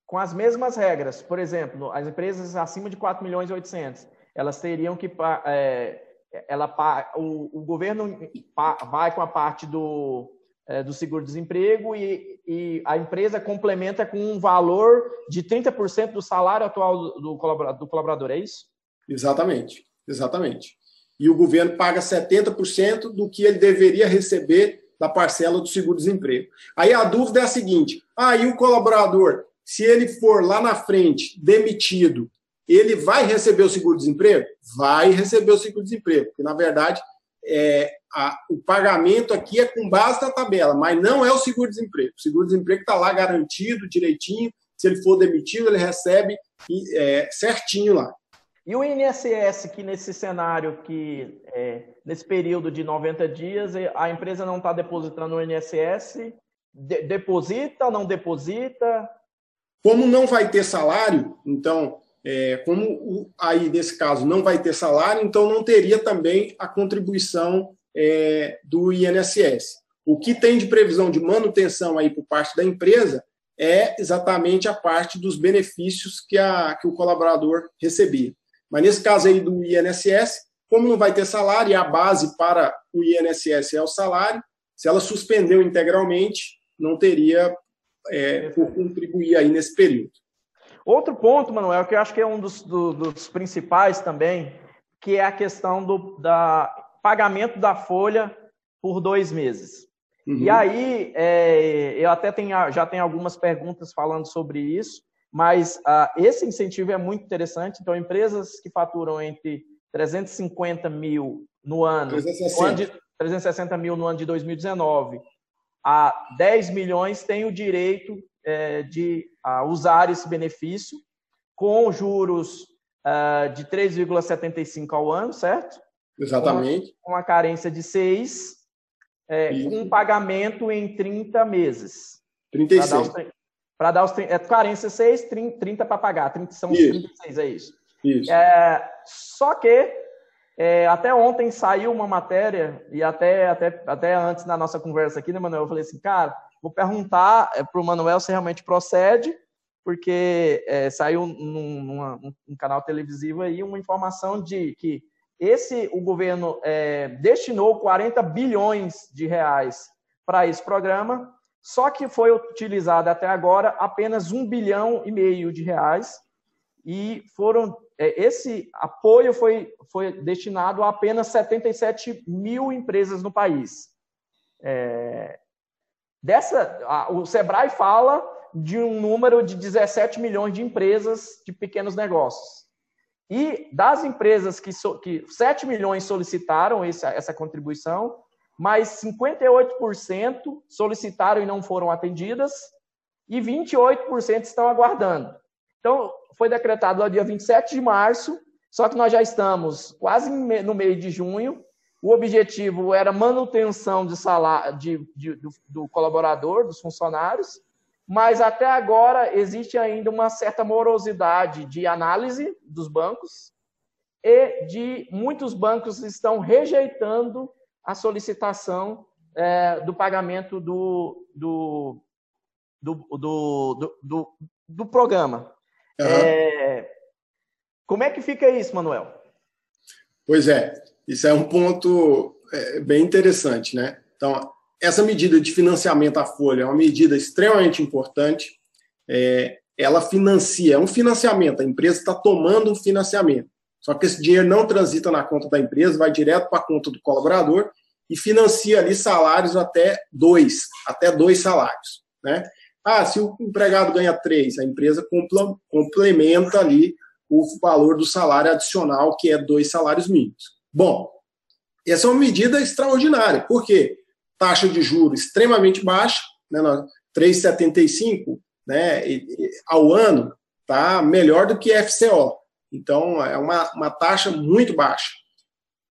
com, as mesmas regras, por exemplo, as empresas acima de 4 milhões e 800, elas teriam que é, ela o, o governo vai com a parte do do seguro-desemprego e, e, a empresa complementa com um valor de 30% do salário atual do, colaborador, do colaborador, é isso? Exatamente, exatamente. E o governo paga 70% do que ele deveria receber da parcela do seguro-desemprego. Aí a dúvida é a seguinte: aí ah, o colaborador, se ele for lá na frente demitido, ele vai receber o seguro-desemprego? Vai receber o seguro-desemprego, porque na verdade é, a, o pagamento aqui é com base na tabela, mas não é o seguro-desemprego. O seguro-desemprego está lá garantido, direitinho. Se ele for demitido, ele recebe é, certinho lá. E o INSS, que nesse cenário, que é, nesse período de 90 dias, a empresa não está depositando o INSS, de, deposita ou não deposita? Como não vai ter salário, então é, como aí, nesse caso, não vai ter salário, então não teria também a contribuição é, do INSS. O que tem de previsão de manutenção aí por parte da empresa é exatamente a parte dos benefícios que, a, que o colaborador recebia. Mas nesse caso aí do INSS, como não vai ter salário e a base para o INSS é o salário, se ela suspendeu integralmente, não teria é, por contribuir aí nesse período. Outro ponto, Manuel, que eu acho que é um dos, do, dos principais também, que é a questão do da pagamento da folha por dois meses. Uhum. E aí, é, eu até tenho, já tenho algumas perguntas falando sobre isso, mas uh, esse incentivo é muito interessante. Então, empresas que faturam entre 350 mil no ano, 360. ano de, 360 mil no ano de 2019, a 10 milhões têm o direito de uh, usar esse benefício com juros uh, de 3,75 ao ano, certo? Exatamente. Com uma carência de 6, é, com um pagamento em 30 meses. 36. Para dar os, dar os é, carência 6, 30, 30 para pagar. 30, são isso. 36, é isso. Isso. É, só que é, até ontem saiu uma matéria, e até, até, até antes na nossa conversa aqui, né, Manuel? Eu falei assim, cara, vou perguntar é, para o Manuel se realmente procede, porque é, saiu num, numa, num canal televisivo aí uma informação de que esse o governo é, destinou 40 bilhões de reais para esse programa, só que foi utilizado até agora apenas um bilhão e meio de reais e foram esse apoio foi, foi destinado a apenas 77 mil empresas no país. É, dessa, a, o Sebrae fala de um número de 17 milhões de empresas de pequenos negócios. E das empresas que, so, que 7 milhões solicitaram esse, essa contribuição, mas 58% solicitaram e não foram atendidas, e 28% estão aguardando. Então, foi decretado lá dia 27 de março, só que nós já estamos quase no meio de junho. O objetivo era manutenção de salário de, de, do, do colaborador, dos funcionários, mas até agora existe ainda uma certa morosidade de análise dos bancos e de muitos bancos estão rejeitando a solicitação é, do pagamento do, do, do, do, do, do programa. Uhum. É... Como é que fica isso, Manuel? Pois é, isso é um ponto é, bem interessante, né? Então, essa medida de financiamento à folha é uma medida extremamente importante. É, ela financia, é um financiamento, a empresa está tomando um financiamento. Só que esse dinheiro não transita na conta da empresa, vai direto para a conta do colaborador e financia ali salários até dois, até dois salários. Né? Ah, se o empregado ganha três, a empresa complementa ali o valor do salário adicional, que é dois salários mínimos. Bom, essa é uma medida extraordinária. Por quê? Taxa de juros extremamente baixa, né, 3,75 né, ao ano, tá melhor do que FCO. Então, é uma, uma taxa muito baixa.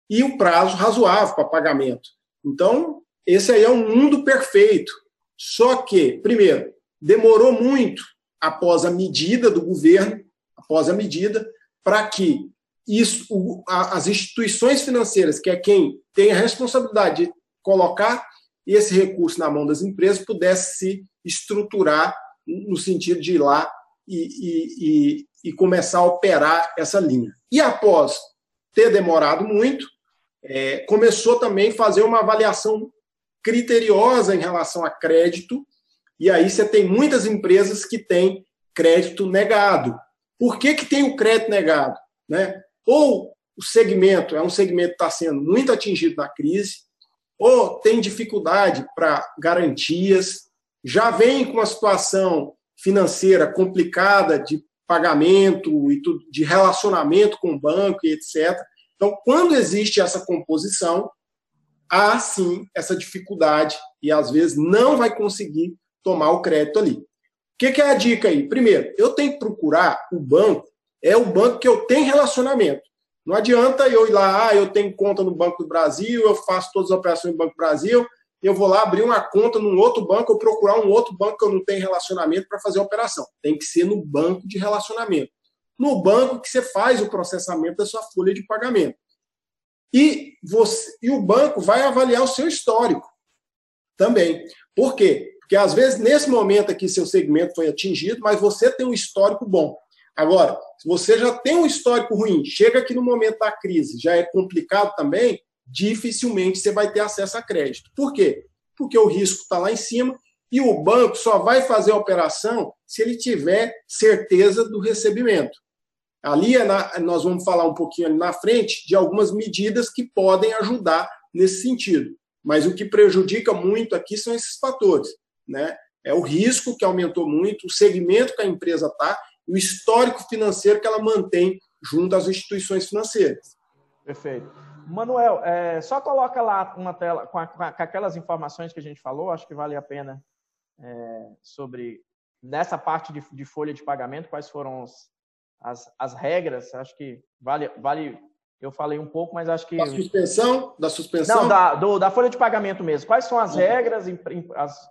E o prazo razoável para pagamento. Então, esse aí é um mundo perfeito. Só que, primeiro, demorou muito após a medida do governo, após a medida, para que isso, o, a, as instituições financeiras, que é quem tem a responsabilidade de colocar esse recurso na mão das empresas, pudesse se estruturar no sentido de ir lá e, e, e, e começar a operar essa linha. E após ter demorado muito, é, começou também a fazer uma avaliação criteriosa em relação a crédito e aí você tem muitas empresas que têm crédito negado. Por que, que tem o crédito negado? Né? Ou o segmento é um segmento que está sendo muito atingido na crise, ou tem dificuldade para garantias, já vem com uma situação financeira complicada de pagamento e tudo, de relacionamento com o banco e etc. Então, quando existe essa composição, há sim essa dificuldade e às vezes não vai conseguir tomar o crédito ali. O que, que é a dica aí? Primeiro, eu tenho que procurar o banco, é o banco que eu tenho relacionamento. Não adianta eu ir lá, ah, eu tenho conta no Banco do Brasil, eu faço todas as operações no Banco do Brasil, eu vou lá abrir uma conta num outro banco, ou procurar um outro banco que eu não tenho relacionamento para fazer a operação. Tem que ser no banco de relacionamento. No banco que você faz o processamento da sua folha de pagamento. E, você, e o banco vai avaliar o seu histórico também. Por quê? Porque às vezes, nesse momento aqui, seu segmento foi atingido, mas você tem um histórico bom. Agora, se você já tem um histórico ruim, chega aqui no momento da crise, já é complicado também, dificilmente você vai ter acesso a crédito. Por quê? Porque o risco está lá em cima e o banco só vai fazer a operação se ele tiver certeza do recebimento. Ali é nós vamos falar um pouquinho na frente de algumas medidas que podem ajudar nesse sentido. mas o que prejudica muito aqui são esses fatores, né? É o risco que aumentou muito, o segmento que a empresa está, o histórico financeiro que ela mantém junto às instituições financeiras. Perfeito. Manuel, é, só coloca lá uma tela com, a, com, aquelas informações que a gente falou, acho que vale a pena é, sobre nessa parte de, de, folha de pagamento, quais foram os, as, as regras, acho que vale, vale eu falei um pouco, mas acho que. Da suspensão? Da suspensão? Não, da, do, da folha de pagamento mesmo. Quais são as regras, as,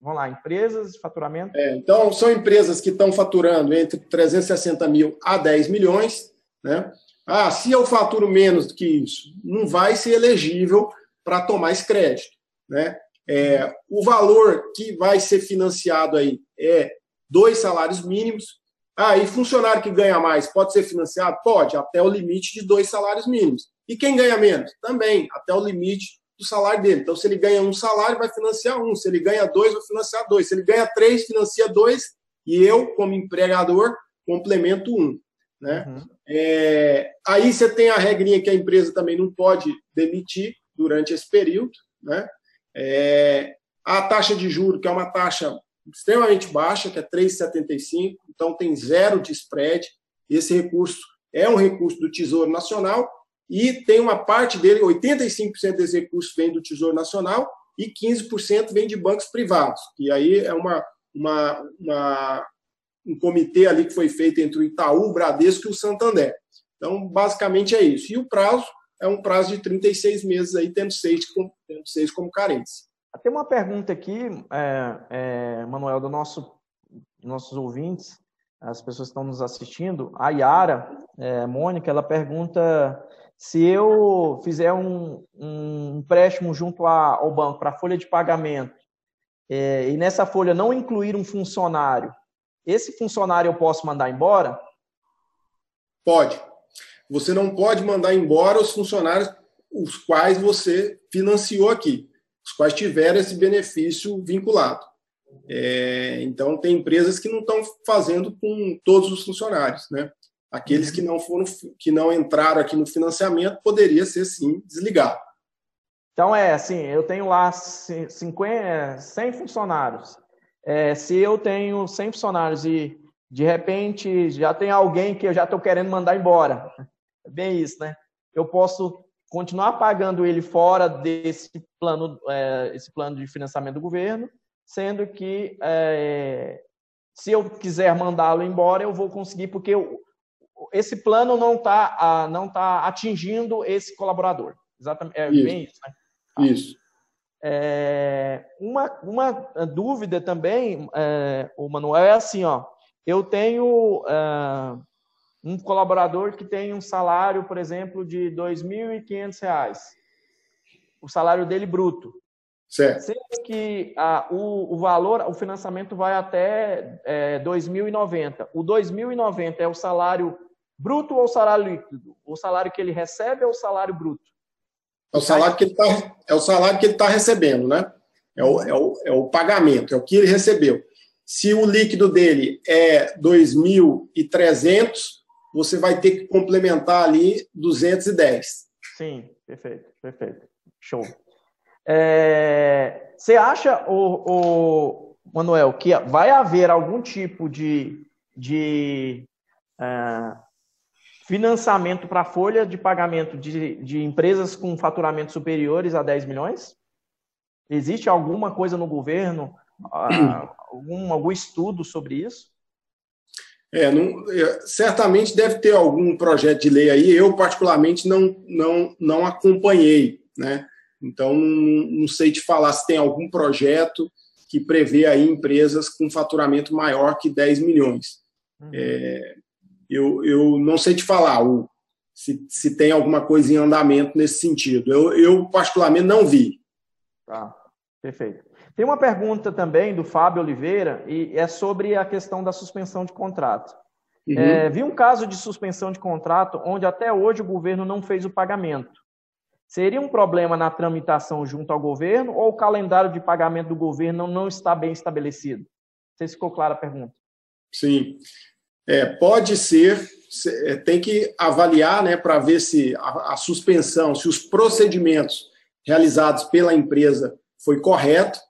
vamos lá, empresas, faturamento? É, então, são empresas que estão faturando entre 360 mil a 10 milhões. Né? Ah, se eu faturo menos do que isso, não vai ser elegível para tomar esse crédito. Né? É, o valor que vai ser financiado aí é dois salários mínimos, ah, e funcionário que ganha mais pode ser financiado? Pode, até o limite de dois salários mínimos. E quem ganha menos? Também, até o limite do salário dele. Então, se ele ganha um salário, vai financiar um. Se ele ganha dois, vai financiar dois. Se ele ganha três, financia dois. E eu, como empregador, complemento um. Né? Uhum. É, aí você tem a regrinha que a empresa também não pode demitir durante esse período. Né? É, a taxa de juro, que é uma taxa extremamente baixa, que é 3,75, então tem zero de spread. Esse recurso é um recurso do Tesouro Nacional e tem uma parte dele, 85% desse recurso vem do Tesouro Nacional e 15% vem de bancos privados, que aí é uma, uma, uma, um comitê ali que foi feito entre o Itaú, o Bradesco e o Santander. Então, basicamente é isso. E o prazo é um prazo de 36 meses, aí, tendo seis, tendo seis como carência. Tem uma pergunta aqui, é, é, Manuel, do nosso nossos ouvintes, as pessoas que estão nos assistindo. A Yara, é, Mônica, ela pergunta se eu fizer um, um empréstimo junto ao banco para folha de pagamento é, e nessa folha não incluir um funcionário, esse funcionário eu posso mandar embora? Pode. Você não pode mandar embora os funcionários os quais você financiou aqui os quais tiveram esse benefício vinculado. É, então, tem empresas que não estão fazendo com todos os funcionários, né? Aqueles que não foram, que não entraram aqui no financiamento, poderia ser sim desligado. Então é assim, eu tenho lá 50, 100 funcionários. É, se eu tenho 100 funcionários e de repente já tem alguém que eu já estou querendo mandar embora, é bem isso, né? Eu posso continuar pagando ele fora desse plano, é, esse plano de financiamento do governo, sendo que é, se eu quiser mandá-lo embora, eu vou conseguir, porque eu, esse plano não está não tá atingindo esse colaborador. Exatamente, é isso. bem isso, né? Tá. Isso. É, uma, uma dúvida também, é, o Manuel, é assim, ó, eu tenho é, um colaborador que tem um salário, por exemplo, de R$ 2.500, o salário dele bruto. Certo. Sendo que ah, o, o, valor, o financiamento vai até é, 2.090. O 2.090 é o salário bruto ou salário líquido? O salário que ele recebe ou o salário bruto? É o salário que ele está é o salário que ele está recebendo, né? É o, é, o, é o pagamento, é o que ele recebeu. Se o líquido dele é 2.300, você vai ter que complementar ali 210. Sim, perfeito, perfeito. Show. É, você acha, o, o, Manuel, que vai haver algum tipo de, de uh, financiamento para folha de pagamento de, de empresas com faturamento superiores a 10 milhões? Existe alguma coisa no governo, uh, algum, algum estudo sobre isso? É, não, é, certamente deve ter algum projeto de lei aí. Eu, particularmente, não, não, não acompanhei. Né? Então, não, não sei te falar se tem algum projeto que prevê aí empresas com faturamento maior que 10 milhões. Uhum. É, eu, eu não sei te falar o, se, se tem alguma coisa em andamento nesse sentido. Eu, eu particularmente, não vi. Tá, perfeito. Tem uma pergunta também do Fábio Oliveira, e é sobre a questão da suspensão de contrato. Uhum. É, vi um caso de suspensão de contrato onde até hoje o governo não fez o pagamento. Seria um problema na tramitação junto ao governo ou o calendário de pagamento do governo não está bem estabelecido? Não sei se ficou clara a pergunta. Sim. É, pode ser, é, tem que avaliar né, para ver se a, a suspensão, se os procedimentos realizados pela empresa foi correto.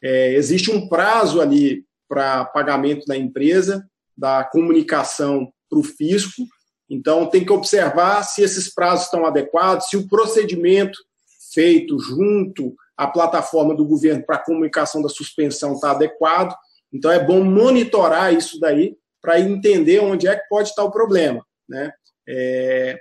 É, existe um prazo ali para pagamento da empresa, da comunicação para o fisco. Então, tem que observar se esses prazos estão adequados, se o procedimento feito junto à plataforma do governo para comunicação da suspensão está adequado. Então, é bom monitorar isso daí para entender onde é que pode estar o problema. Né? É,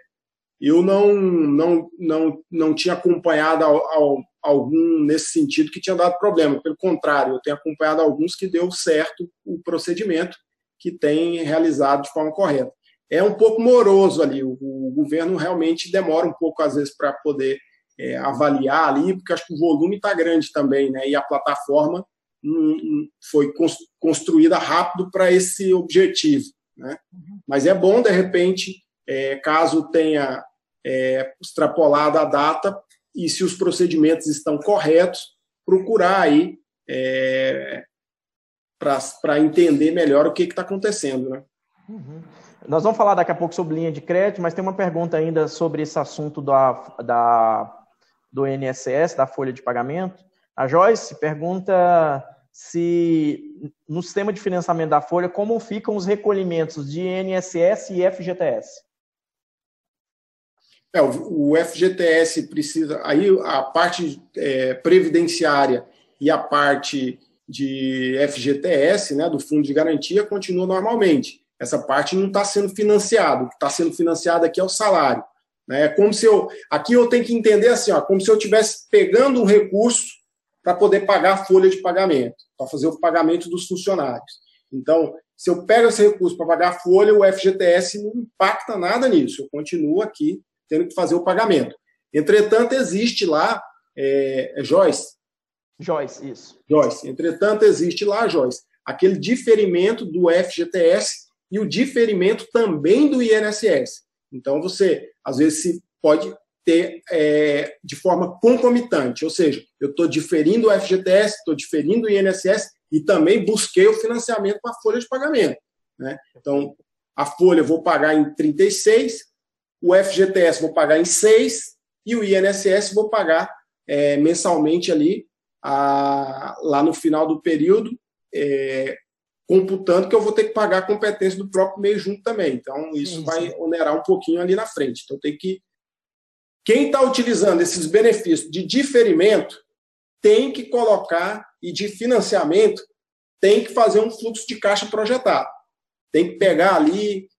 eu não, não, não, não tinha acompanhado ao, ao, algum nesse sentido que tinha dado problema. Pelo contrário, eu tenho acompanhado alguns que deu certo o procedimento que tem realizado de forma correta. É um pouco moroso ali, o, o governo realmente demora um pouco, às vezes, para poder é, avaliar ali, porque acho que o volume está grande também, né? E a plataforma foi construída rápido para esse objetivo, né? Mas é bom, de repente, é, caso tenha é, extrapolado a data, e se os procedimentos estão corretos, procurar aí é, para entender melhor o que está acontecendo. Né? Uhum. Nós vamos falar daqui a pouco sobre linha de crédito, mas tem uma pergunta ainda sobre esse assunto da, da, do INSS, da folha de pagamento. A Joyce pergunta se no sistema de financiamento da folha, como ficam os recolhimentos de INSS e FGTS? É, o, FGTS precisa. Aí a parte é, previdenciária e a parte de FGTS, né, do Fundo de Garantia, continua normalmente. Essa parte não está sendo financiada. O que está sendo financiado aqui é o salário. Né? É como se eu. Aqui eu tenho que entender assim, ó, como se eu estivesse pegando um recurso para poder pagar a folha de pagamento, para fazer o pagamento dos funcionários. Então, se eu pego esse recurso para pagar a folha, o FGTS não impacta nada nisso. Eu continuo aqui tendo que fazer o pagamento. Entretanto, existe lá, é, é Joyce? Joyce, isso. Joyce. Entretanto, existe lá, Joyce, aquele diferimento do FGTS e o diferimento também do INSS. Então, você, às vezes, se pode ter é, de forma concomitante, ou seja, eu estou diferindo o FGTS, estou diferindo o INSS e também busquei o financiamento para a folha de pagamento. Né? Então, a folha eu vou pagar em 36, o FGTS vou pagar em 6 e o INSS vou pagar é, mensalmente ali, a, lá no final do período, é, computando que eu vou ter que pagar a competência do próprio meio junto também. Então, isso sim, sim. vai onerar um pouquinho ali na frente. Então, tem que. Quem está utilizando esses benefícios de diferimento tem que colocar, e de financiamento, tem que fazer um fluxo de caixa projetado. Tem que pegar ali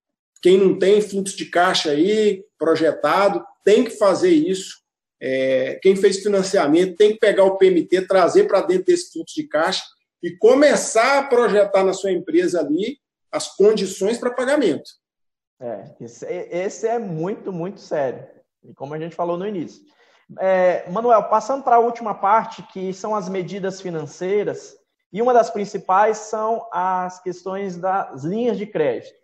quem não tem fluxo de caixa aí projetado tem que fazer isso. É, quem fez financiamento tem que pegar o PMT, trazer para dentro desse fluxo de caixa e começar a projetar na sua empresa ali as condições para pagamento. É, esse, esse, é muito, muito sério. E como a gente falou no início. É, Manuel, passando para a última parte, que são as medidas financeiras, e uma das principais são as questões das linhas de crédito.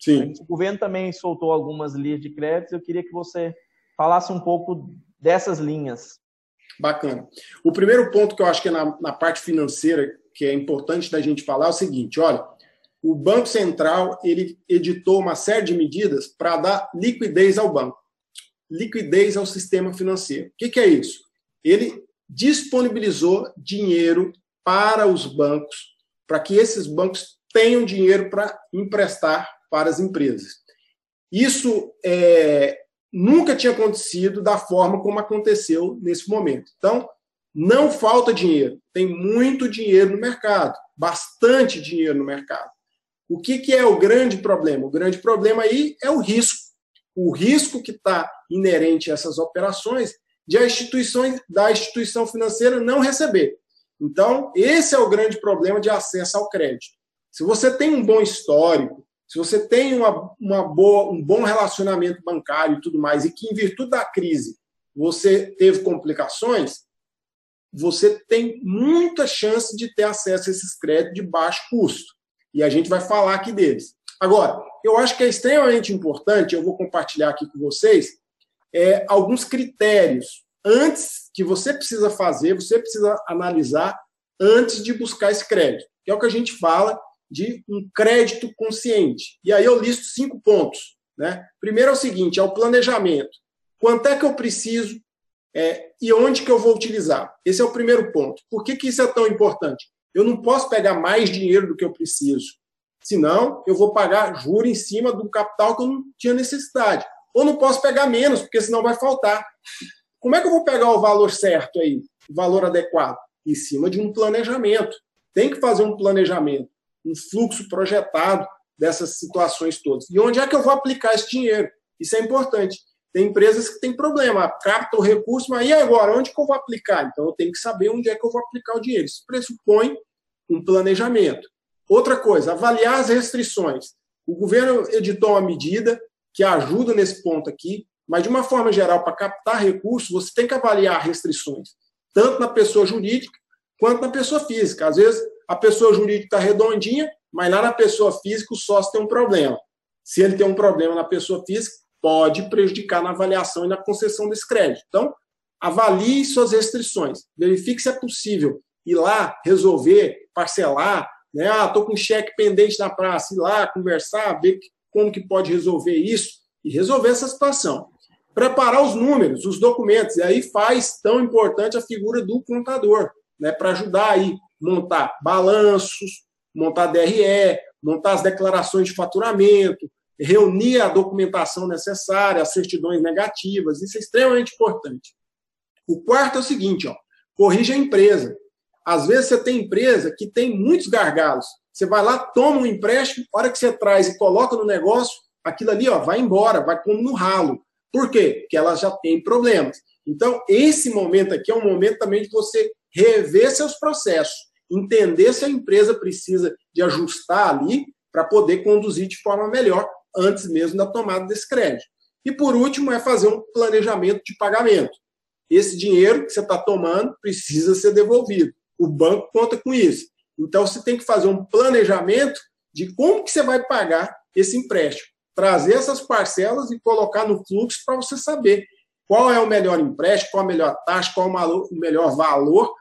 Sim. O governo também soltou algumas linhas de crédito. Eu queria que você falasse um pouco dessas linhas. Bacana. O primeiro ponto que eu acho que é na, na parte financeira que é importante da gente falar é o seguinte: olha, o Banco Central ele editou uma série de medidas para dar liquidez ao banco, liquidez ao sistema financeiro. O que, que é isso? Ele disponibilizou dinheiro para os bancos, para que esses bancos tenham dinheiro para emprestar para as empresas. Isso é, nunca tinha acontecido da forma como aconteceu nesse momento. Então, não falta dinheiro, tem muito dinheiro no mercado, bastante dinheiro no mercado. O que, que é o grande problema? O grande problema aí é o risco. O risco que está inerente a essas operações de a instituição, da instituição financeira não receber. Então, esse é o grande problema de acesso ao crédito. Se você tem um bom histórico, se você tem uma, uma boa, um bom relacionamento bancário e tudo mais, e que em virtude da crise você teve complicações, você tem muita chance de ter acesso a esses créditos de baixo custo. E a gente vai falar aqui deles. Agora, eu acho que é extremamente importante, eu vou compartilhar aqui com vocês, é, alguns critérios antes que você precisa fazer, você precisa analisar antes de buscar esse crédito, que é o que a gente fala de um crédito consciente. E aí eu listo cinco pontos. Né? Primeiro é o seguinte: é o planejamento. Quanto é que eu preciso é, e onde que eu vou utilizar? Esse é o primeiro ponto. Por que, que isso é tão importante? Eu não posso pegar mais dinheiro do que eu preciso. Senão, eu vou pagar juro em cima do capital que eu não tinha necessidade. Ou não posso pegar menos, porque senão vai faltar. Como é que eu vou pegar o valor certo aí, o valor adequado? Em cima de um planejamento. Tem que fazer um planejamento, um fluxo projetado dessas situações todas. E onde é que eu vou aplicar esse dinheiro? Isso é importante. Tem empresas que têm problema, captam o recurso, mas e agora? Onde que eu vou aplicar? Então eu tenho que saber onde é que eu vou aplicar o dinheiro. Isso pressupõe um planejamento. Outra coisa, avaliar as restrições. O governo editou uma medida que ajuda nesse ponto aqui, mas de uma forma geral, para captar recursos, você tem que avaliar restrições, tanto na pessoa jurídica quanto na pessoa física. Às vezes, a pessoa jurídica está redondinha, mas lá na pessoa física o sócio tem um problema. Se ele tem um problema na pessoa física, pode prejudicar na avaliação e na concessão desse crédito. Então, avalie suas restrições, verifique se é possível ir lá resolver, parcelar, né? Ah, estou com um cheque pendente na praça, ir lá conversar, ver como que pode resolver isso e resolver essa situação. Preparar os números, os documentos, e aí faz tão importante a figura do contador, né? Para ajudar aí montar balanços, montar DRE, montar as declarações de faturamento, reunir a documentação necessária, as certidões negativas, isso é extremamente importante. O quarto é o seguinte, ó, corrija a empresa. Às vezes você tem empresa que tem muitos gargalos. Você vai lá, toma um empréstimo, a hora que você traz e coloca no negócio, aquilo ali ó, vai embora, vai como no ralo. Por quê? Porque ela já tem problemas. Então, esse momento aqui é um momento também de você rever seus processos, entender se a empresa precisa de ajustar ali para poder conduzir de forma melhor antes mesmo da tomada desse crédito. E por último, é fazer um planejamento de pagamento. Esse dinheiro que você está tomando precisa ser devolvido. O banco conta com isso. Então, você tem que fazer um planejamento de como que você vai pagar esse empréstimo. Trazer essas parcelas e colocar no fluxo para você saber qual é o melhor empréstimo, qual a melhor taxa, qual o melhor valor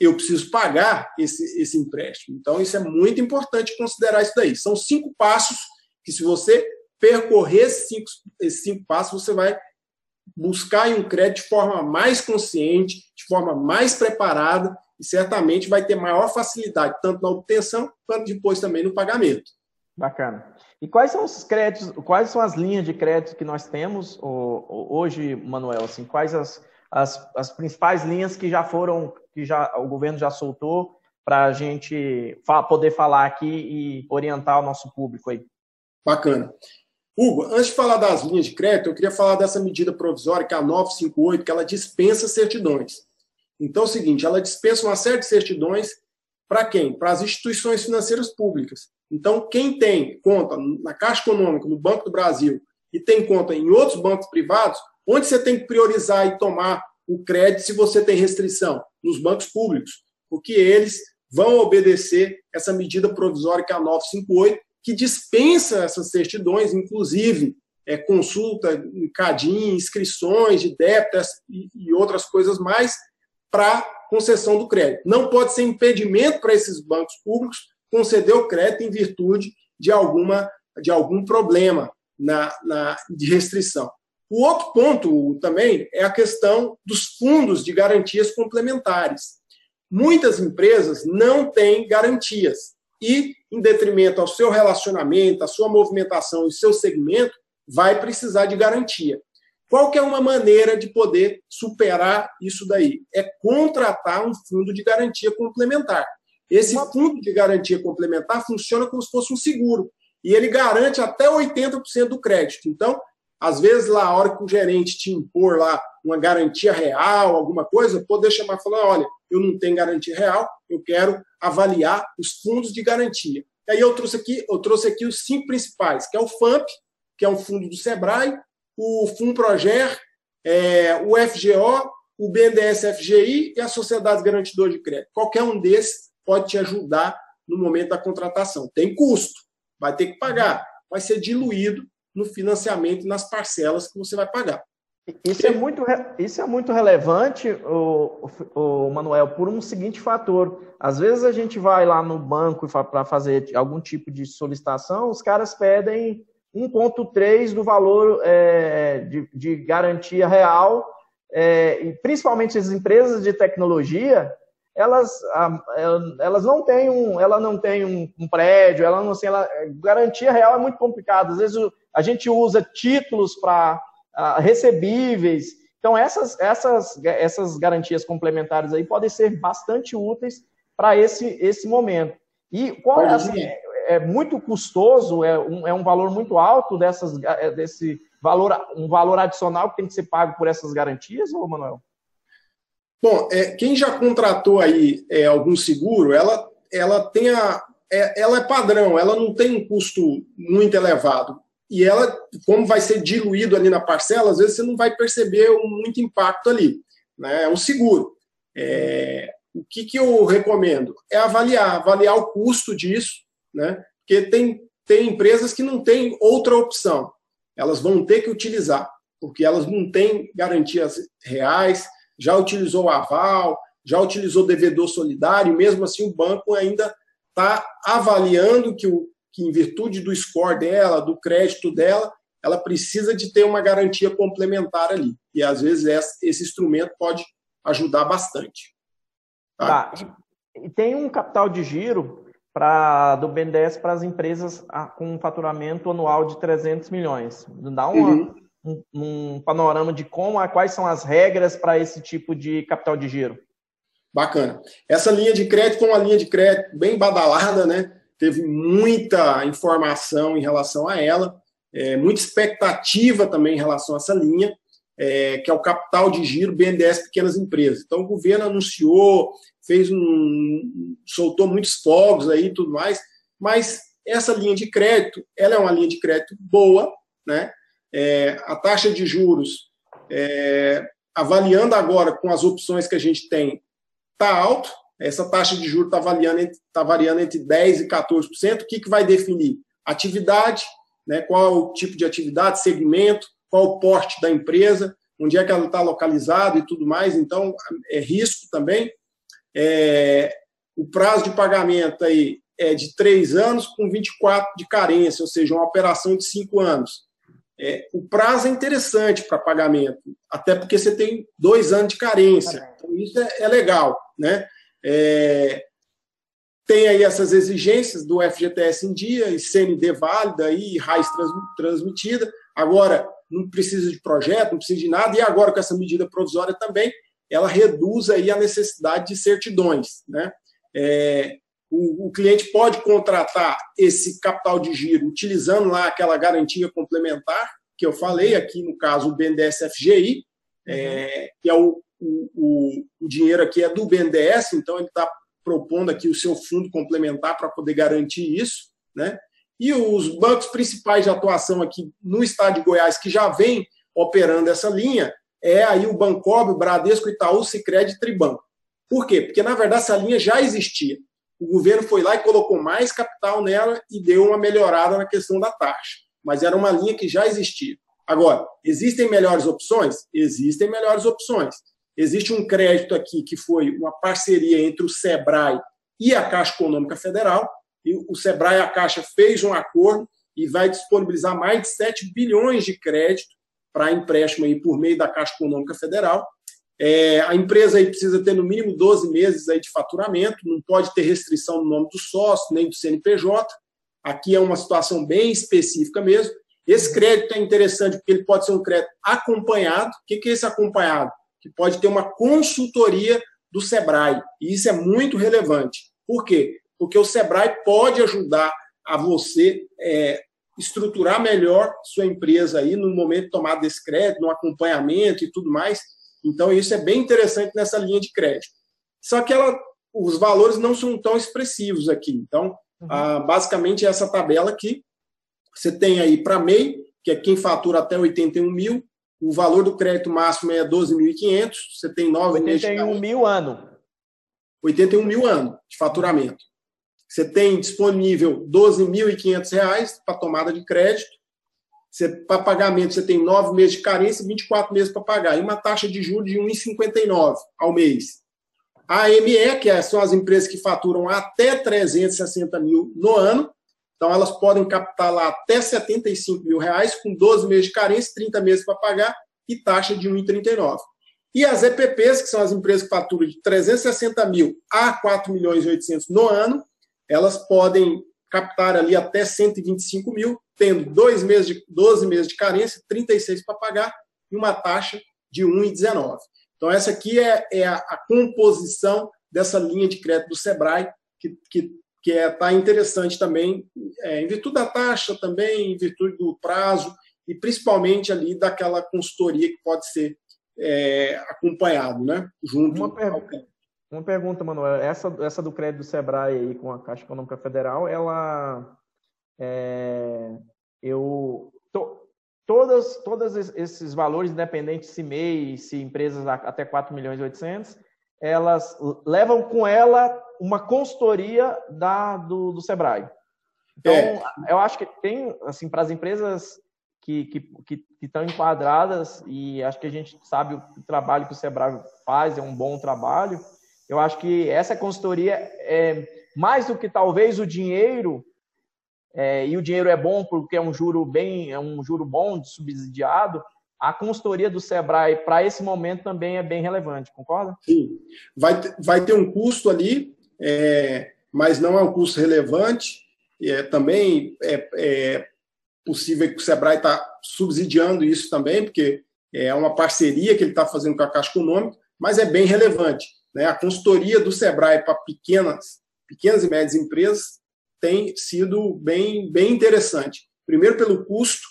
eu preciso pagar esse, esse empréstimo. Então, isso é muito importante considerar isso daí. São cinco passos que, se você percorrer esses cinco, esses cinco passos, você vai buscar um crédito de forma mais consciente, de forma mais preparada e certamente vai ter maior facilidade, tanto na obtenção quanto depois também no pagamento. Bacana. E quais são os créditos, quais são as linhas de crédito que nós temos hoje, Manuel? Assim, quais as, as, as principais linhas que já foram, que já o governo já soltou para a gente poder falar aqui e orientar o nosso público aí? Bacana. Hugo, antes de falar das linhas de crédito, eu queria falar dessa medida provisória, que é a 958, que ela dispensa certidões. Então é o seguinte, ela dispensa uma série de certidões para quem? Para as instituições financeiras públicas. Então, quem tem conta na Caixa Econômica, no Banco do Brasil, e tem conta em outros bancos privados, onde você tem que priorizar e tomar o crédito se você tem restrição? Nos bancos públicos, porque eles vão obedecer essa medida provisória que é a 958, que dispensa essas certidões, inclusive é, consulta CADIM, inscrições de débitos e, e outras coisas mais, para concessão do crédito. Não pode ser impedimento para esses bancos públicos conceder o crédito em virtude de, alguma, de algum problema na, na, de restrição. O outro ponto também é a questão dos fundos de garantias complementares. Muitas empresas não têm garantias e, em detrimento ao seu relacionamento, à sua movimentação e seu segmento, vai precisar de garantia. Qual que é uma maneira de poder superar isso daí? É contratar um fundo de garantia complementar. Esse fundo de garantia complementar funciona como se fosse um seguro. E ele garante até 80% do crédito. Então, às vezes, lá, a hora que o gerente te impor lá uma garantia real, alguma coisa, poder chamar e falar: olha, eu não tenho garantia real, eu quero avaliar os fundos de garantia. E aí eu trouxe aqui, eu trouxe aqui os cinco principais, que é o FAMP, que é um fundo do Sebrae, o FUNPROGER, é, o FGO, o BNDES FGI e a Sociedade Garantidora de Crédito. Qualquer um desses pode te ajudar no momento da contratação. Tem custo, vai ter que pagar, vai ser diluído no financiamento e nas parcelas que você vai pagar. Isso é muito, isso é muito relevante, o, o, Manuel, por um seguinte fator. Às vezes a gente vai lá no banco para fazer algum tipo de solicitação, os caras pedem 1,3 do valor é, de, de, garantia real é, principalmente as empresas de tecnologia, elas, elas não têm um, ela não tem um, um prédio, ela não, assim, ela, garantia real é muito complicado. Às vezes a gente usa títulos para recebíveis. Então essas, essas, essas garantias complementares aí podem ser bastante úteis para esse, esse momento. E qual é, assim, é, muito custoso, é um, é um valor muito alto dessas, é, desse valor, um valor adicional que tem que ser pago por essas garantias, ou Manuel? Bom, é, quem já contratou aí é, algum seguro, ela, ela tem a, é, ela é padrão, ela não tem um custo muito elevado. E ela, como vai ser diluído ali na parcela, às vezes você não vai perceber muito impacto ali. Né? É um seguro. É, o que, que eu recomendo? É avaliar, avaliar o custo disso, né? porque tem, tem empresas que não têm outra opção. Elas vão ter que utilizar, porque elas não têm garantias reais, já utilizou o aval, já utilizou devedor solidário, e mesmo assim o banco ainda está avaliando que, o, que, em virtude do score dela, do crédito dela, ela precisa de ter uma garantia complementar ali. E às vezes esse instrumento pode ajudar bastante. Tá? tá. E tem um capital de giro pra, do BNDES para as empresas com um faturamento anual de 300 milhões. Dá uma, uhum um, um panorama de como, quais são as regras para esse tipo de capital de giro. Bacana. Essa linha de crédito foi uma linha de crédito bem badalada, né? Teve muita informação em relação a ela, é, muita expectativa também em relação a essa linha, é, que é o capital de giro BNDES Pequenas Empresas. Então o governo anunciou, fez um. soltou muitos fogos aí e tudo mais, mas essa linha de crédito, ela é uma linha de crédito boa, né? é, a taxa de juros, é, avaliando agora com as opções que a gente tem, está alto. Essa taxa de juros está variando, tá variando entre 10% e 14%. O que, que vai definir? Atividade, né, qual é o tipo de atividade, segmento, qual o porte da empresa, onde é que ela está localizada e tudo mais. Então, é risco também. É, o prazo de pagamento aí é de três anos com 24 de carência, ou seja, uma operação de cinco anos. É, o prazo é interessante para pagamento, até porque você tem dois anos de carência. Então, isso é, é legal. Né? É, tem aí essas exigências do FGTS em dia, e CND válida e RAIS transmitida. Agora, não precisa de projeto, não precisa de nada, e agora com essa medida provisória também, ela reduz aí a necessidade de certidões. Né? É, o, o, cliente pode contratar esse capital de giro utilizando lá aquela garantia complementar que eu falei, aqui no caso o BNDES FGI, é, que é o, o, o, dinheiro aqui é do BNDES, então ele está propondo aqui o seu fundo complementar para poder garantir isso, né? E os bancos principais de atuação aqui no estado de Goiás que já vem operando essa linha é aí o Bancob, o Bradesco, Itaú, Sicredi e Tribanco. Por quê? Porque na verdade essa linha já existia o governo foi lá e colocou mais capital nela e deu uma melhorada na questão da taxa. Mas era uma linha que já existia. Agora, existem melhores opções? Existem melhores opções. Existe um crédito aqui que foi uma parceria entre o SEBRAE e a Caixa Econômica Federal. E o SEBRAE e a Caixa fez um acordo e vai disponibilizar mais de 7 bilhões de crédito para empréstimo aí por meio da Caixa Econômica Federal. É, a empresa aí precisa ter no mínimo 12 meses aí de faturamento, não pode ter restrição no nome do sócio, nem do CNPJ. Aqui é uma situação bem específica mesmo. Esse crédito é interessante porque ele pode ser um crédito acompanhado. O que é esse acompanhado? Que pode ter uma consultoria do Sebrae. E isso é muito relevante. Por quê? Porque o Sebrae pode ajudar a você é, estruturar melhor sua empresa aí no momento de tomada desse crédito, no acompanhamento e tudo mais. Então, isso é bem interessante nessa linha de crédito. Só que ela, os valores não são tão expressivos aqui. Então, uhum. ah, basicamente, essa tabela aqui, você tem aí para MEI, que é quem fatura até 81 mil, o valor do crédito máximo é 12.500, você tem 9 meses. 81 mil ano. 81 mil ano de faturamento. Você tem disponível R$ 12.500 para tomada de crédito, para pagamento, você tem nove meses de carência e 24 meses para pagar. E uma taxa de juros de 1,59 ao mês. A AME, que é, são as empresas que faturam até 360 mil no ano, então elas podem captar lá até 75 mil reais, com 12 meses de carência, 30 meses para pagar e taxa de 1,39. E as EPPs, que são as empresas que faturam de 360 mil a 4 milhões e 800 no ano, elas podem captar ali até 125 mil, tendo dois meses de, 12 meses de carência, 36 para pagar e uma taxa de 1,19. Então, essa aqui é, é a, a, composição dessa linha de crédito do Sebrae, que, que, que é, tá interessante também, é, em virtude da taxa também, em virtude do prazo, e principalmente ali daquela consultoria que pode ser é, acompanhado, né? Junto uma, uma pergunta, Manuel. Essa, essa do crédito do Sebrae aí com a Caixa Econômica Federal, ela é, eu to, todas todos esses valores, independente se MEI, se empresas até 4 milhões e 800, elas levam com ela uma consultoria da, do, do Sebrae. Então, é. eu acho que tem, assim, para as empresas que, que, que, estão enquadradas e acho que a gente sabe o trabalho que o Sebrae faz, é um bom trabalho. Eu acho que essa consultoria é mais do que talvez o dinheiro, é, e o dinheiro é bom porque é um juro bem, é um juro bom, subsidiado, a consultoria do Sebrae para esse momento também é bem relevante, concorda? Sim. Vai, vai ter um custo ali, é, mas não é um custo relevante. É, também é, é possível que o Sebrae está subsidiando isso também, porque é uma parceria que ele está fazendo com a Caixa Econômica, mas é bem relevante. Né? A consultoria do Sebrae para pequenas, pequenas e médias empresas tem sido bem, bem interessante. Primeiro, pelo custo,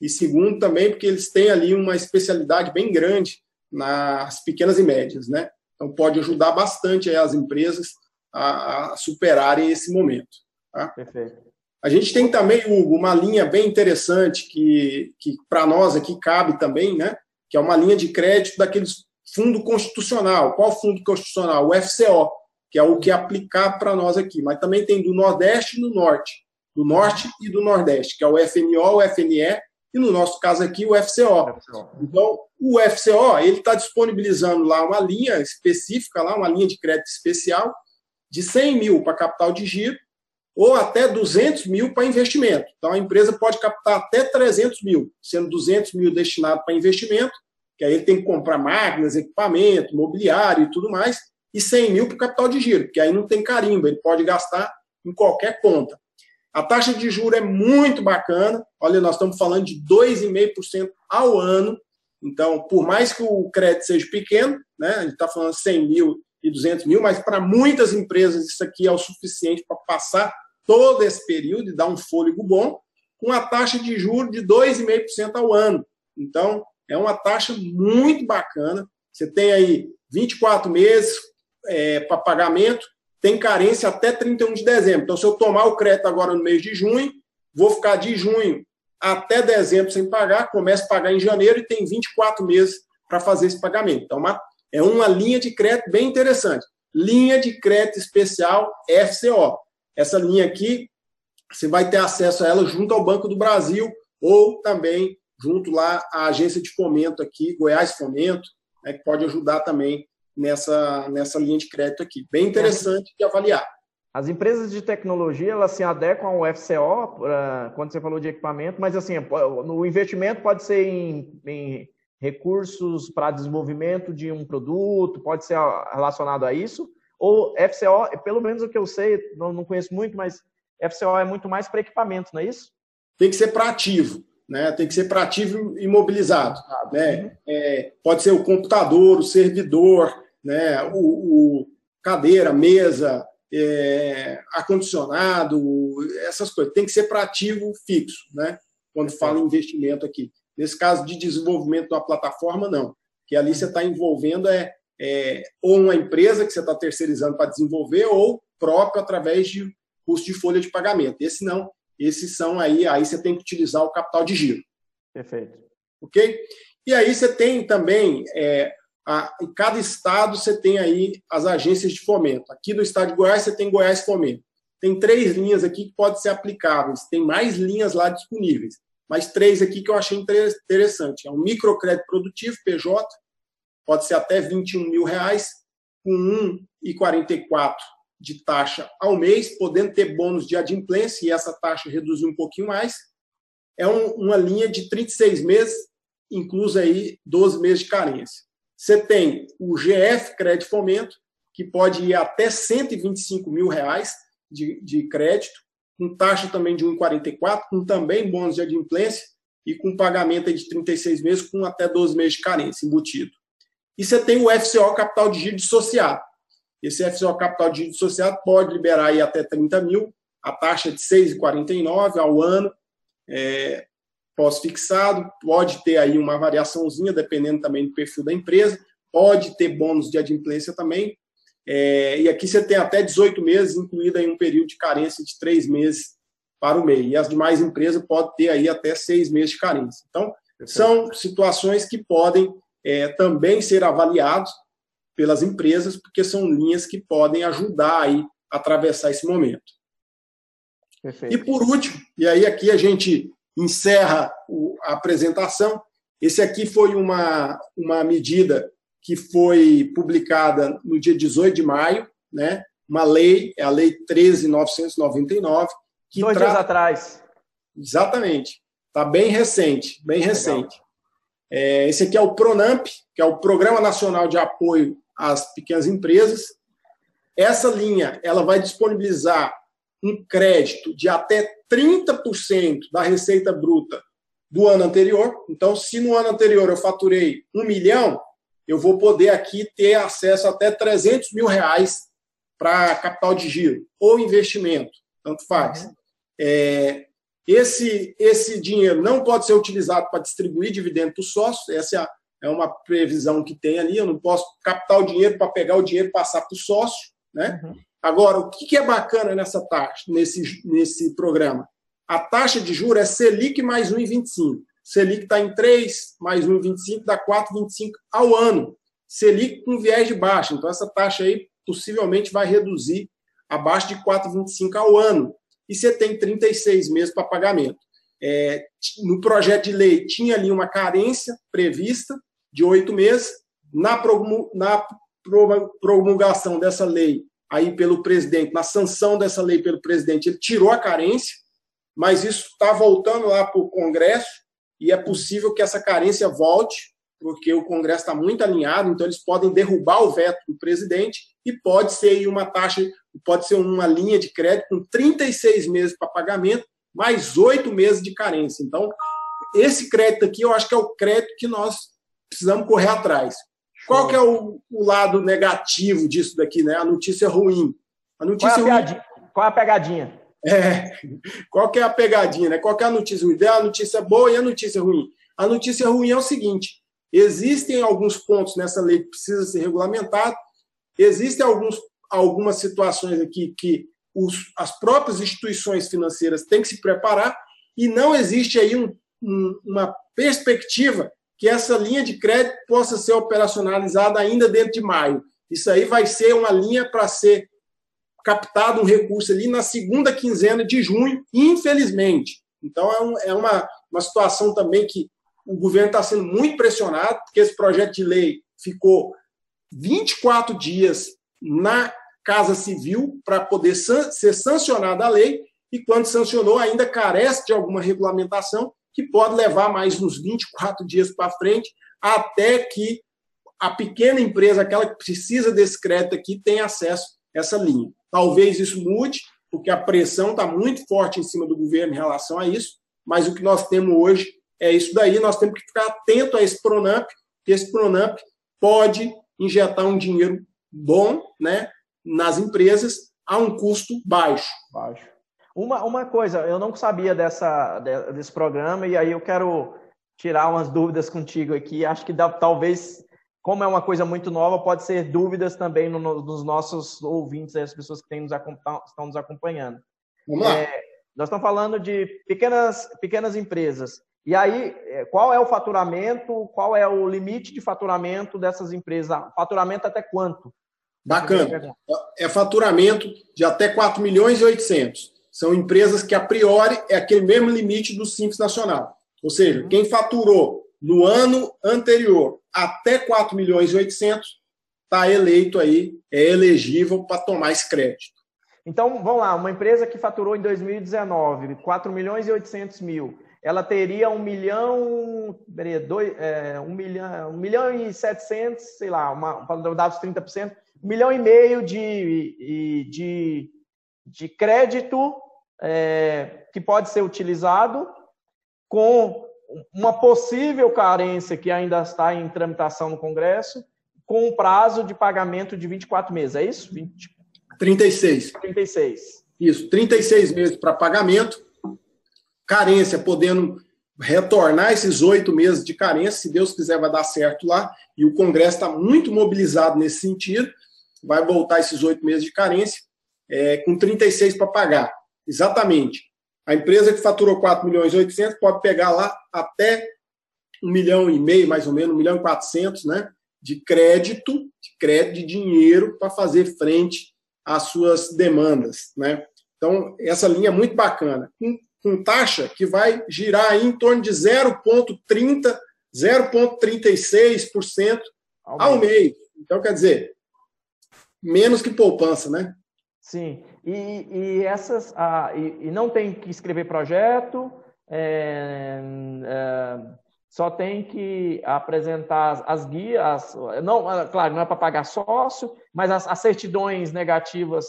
e segundo, também porque eles têm ali uma especialidade bem grande nas pequenas e médias. Né? Então, pode ajudar bastante as empresas a, a superarem esse momento. Tá? Perfeito. A gente tem também, Hugo, uma linha bem interessante que, que para nós aqui cabe também, né? que é uma linha de crédito daqueles fundo constitucional. Qual fundo constitucional? O FCO, que é o que aplicado para nós aqui. Mas também tem do Nordeste e do Norte. Do Norte e do Nordeste, que é o FNO, o FNE e, no nosso caso aqui, o FCO. Então, o FCO ele está disponibilizando lá uma linha específica, lá uma linha de crédito especial de 100 mil para capital de giro ou até 200 mil para investimento. Então, a empresa pode captar até 300 mil, sendo 200 mil destinado para investimento, que aí ele tem que comprar máquinas, equipamento, mobiliário e tudo mais, e 100 mil para o capital de giro, que aí não tem carimbo, ele pode gastar em qualquer conta. A taxa de juro é muito bacana. Olha, nós estamos falando de 2,5% ao ano. Então, por mais que o crédito seja pequeno, né, a gente está falando 100 mil e 200 mil, mas para muitas empresas isso aqui é o suficiente para passar todo esse período e dar um fôlego bom, com a taxa de juros de 2,5% ao ano. Então, é uma taxa muito bacana. Você tem aí 24 meses é, para pagamento, tem carência até 31 de dezembro. Então, se eu tomar o crédito agora no mês de junho, vou ficar de junho até dezembro sem pagar, começo a pagar em janeiro e tem 24 meses para fazer esse pagamento. Então, uma, é uma linha de crédito bem interessante. Linha de crédito especial FCO. Essa linha aqui, você vai ter acesso a ela junto ao Banco do Brasil ou também junto lá à agência de fomento aqui, Goiás Fomento, né, que pode ajudar também nessa, nessa linha de crédito aqui. Bem interessante de avaliar. As empresas de tecnologia, elas se adequam ao FCO, quando você falou de equipamento, mas assim, no investimento pode ser em, em recursos para desenvolvimento de um produto, pode ser relacionado a isso, ou FCO, pelo menos o que eu sei, não, não conheço muito, mas FCO é muito mais para equipamento, não é isso? Tem que ser para ativo, né? Tem que ser para ativo imobilizado, ah, né? É, pode ser o computador, o servidor, né? O, o cadeira, mesa, é, ar-condicionado, essas coisas. Tem que ser para ativo fixo, né? Quando fala em investimento aqui. Nesse caso de desenvolvimento da plataforma, não. Que ali você está envolvendo é é, ou uma empresa que você está terceirizando para desenvolver, ou próprio através de custo de folha de pagamento. Esse não, esses são aí, aí você tem que utilizar o capital de giro. Perfeito. Ok? E aí você tem também, é, a, em cada estado você tem aí as agências de fomento. Aqui no estado de Goiás você tem Goiás Fomento. Tem três linhas aqui que podem ser aplicáveis. Tem mais linhas lá disponíveis. Mas três aqui que eu achei interessante. É o microcrédito produtivo, PJ, pode ser até 21 mil reais, com 1,44 de taxa ao mês, podendo ter bônus de adimplência e essa taxa reduzir um pouquinho mais. É um, uma linha de 36 meses, incluso aí 12 meses de carência. Você tem o GF Crédito Fomento, que pode ir até 125 mil reais de, de crédito, com taxa também de 1,44, com também bônus de adimplência e com pagamento de 36 meses, com até 12 meses de carência embutido. E você tem o FCO Capital de Giro Dissociado. Esse FCO Capital de Dissociado pode liberar aí até 30 mil, a taxa de 6,49 ao ano, é, pós-fixado, pode ter aí uma variaçãozinha, dependendo também do perfil da empresa, pode ter bônus de adimplência também, é, e aqui você tem até 18 meses, incluído aí um período de carência de 3 meses para o MEI. E as demais empresas podem ter aí até 6 meses de carência. Então, são situações que podem é, também ser avaliados pelas empresas, porque são linhas que podem ajudar aí a atravessar esse momento. Perfeito. E por último, e aí aqui a gente encerra a apresentação, esse aqui foi uma, uma medida que foi publicada no dia 18 de maio, né? uma lei, é a Lei 13.999. Que Dois dias atrás. Exatamente. Está bem recente, bem recente. É, esse aqui é o PRONAMP, que é o Programa Nacional de Apoio às Pequenas Empresas. Essa linha ela vai disponibilizar um crédito de até 30% da receita bruta do ano anterior. Então, se no ano anterior eu faturei um milhão, eu vou poder aqui ter acesso até 300 mil reais para capital de giro ou investimento, tanto faz. Uhum. É, esse, esse dinheiro não pode ser utilizado para distribuir dividendo para os sócios, essa é, é uma previsão que tem ali, eu não posso captar o dinheiro para pegar o dinheiro e passar para o sócio. Né? Uhum. Agora, o que é bacana nessa taxa, nesse, nesse programa? A taxa de juros é Selic mais 1,25. Selic está em 3, mais 1,25 dá 4,25 ao ano. Selic com viés de baixa. Então, essa taxa aí possivelmente vai reduzir abaixo de 4,25 ao ano. E você tem 36 meses para pagamento. É, no projeto de lei tinha ali uma carência prevista de oito meses. Na, promulgação dessa lei aí pelo presidente, na sanção dessa lei pelo presidente, ele tirou a carência, mas isso está voltando lá para o Congresso e é possível que essa carência volte, porque o Congresso está muito alinhado, então eles podem derrubar o veto do presidente e pode ser uma taxa, pode ser uma linha de crédito com 36 meses para pagamento, mais oito meses de carência. Então, esse crédito aqui, eu acho que é o crédito que nós precisamos correr atrás. Qual que é o, o lado negativo disso daqui, né? A notícia ruim. A notícia Qual é a, ruim... Qual é a pegadinha? É, qual que é a pegadinha, né? Qual que é a notícia ruim? A notícia boa e a notícia ruim. A notícia ruim é o seguinte: existem alguns pontos nessa lei que precisa ser regulamentado, existem alguns, algumas situações aqui que os, as próprias instituições financeiras têm que se preparar e não existe aí um, um, uma perspectiva que essa linha de crédito possa ser operacionalizada ainda dentro de maio. Isso aí vai ser uma linha para ser captado um recurso ali na segunda quinzena de junho, infelizmente. Então, é, um, é uma, uma situação também que o governo está sendo muito pressionado, porque esse projeto de lei ficou 24 dias na Casa Civil para poder san ser sancionada a lei, e quando sancionou, ainda carece de alguma regulamentação, que pode levar mais uns 24 dias para frente, até que a pequena empresa, aquela que precisa desse crédito aqui, tenha acesso a essa linha. Talvez isso mude, porque a pressão está muito forte em cima do governo em relação a isso, mas o que nós temos hoje é isso daí. Nós temos que ficar atento a esse Pronamp, que esse Pronamp pode injetar um dinheiro bom né, nas empresas a um custo baixo. Baixo. Uma, uma coisa, eu não sabia dessa, desse programa, e aí eu quero tirar umas dúvidas contigo aqui. Acho que dá, talvez como é uma coisa muito nova, pode ser dúvidas também no, no, nos nossos ouvintes, as pessoas que nos, estão nos acompanhando. Vamos lá. É, nós estamos falando de pequenas, pequenas empresas. E aí, é, qual é o faturamento, qual é o limite de faturamento dessas empresas? Faturamento até quanto? Bacana. É faturamento de até 4 milhões e 800. São empresas que, a priori, é aquele mesmo limite do Simples Nacional. Ou seja, uhum. quem faturou no ano anterior até 4 milhões e 800 está eleito aí, é elegível para tomar esse crédito. Então, vamos lá, uma empresa que faturou em 2019 4 milhões e 800 mil, ela teria um milhão, dois, é, um milhão, um milhão e setecentos, sei lá, uma, para dar os 30%, um milhão e meio de, de, de crédito é, que pode ser utilizado com uma possível carência que ainda está em tramitação no Congresso, com um prazo de pagamento de 24 meses, é isso? 20... 36. 36. Isso, 36 meses para pagamento, carência podendo retornar esses oito meses de carência, se Deus quiser vai dar certo lá, e o Congresso está muito mobilizado nesse sentido, vai voltar esses oito meses de carência, é, com 36 para pagar. Exatamente. A empresa que faturou 4 milhões e 800 pode pegar lá até 1 milhão e meio, mais ou menos, 1 milhão e 400, né, de crédito, de crédito de dinheiro para fazer frente às suas demandas, né? Então, essa linha é muito bacana. Com, com taxa que vai girar em torno de 0,30, 0,36% ao mês. Então, quer dizer, menos que poupança, né? Sim. E, e essas ah, e, e, não tem que escrever projeto, é, é, só tem que apresentar as, guias, não, ah, claro, não é para pagar sócio, mas as, as certidões negativas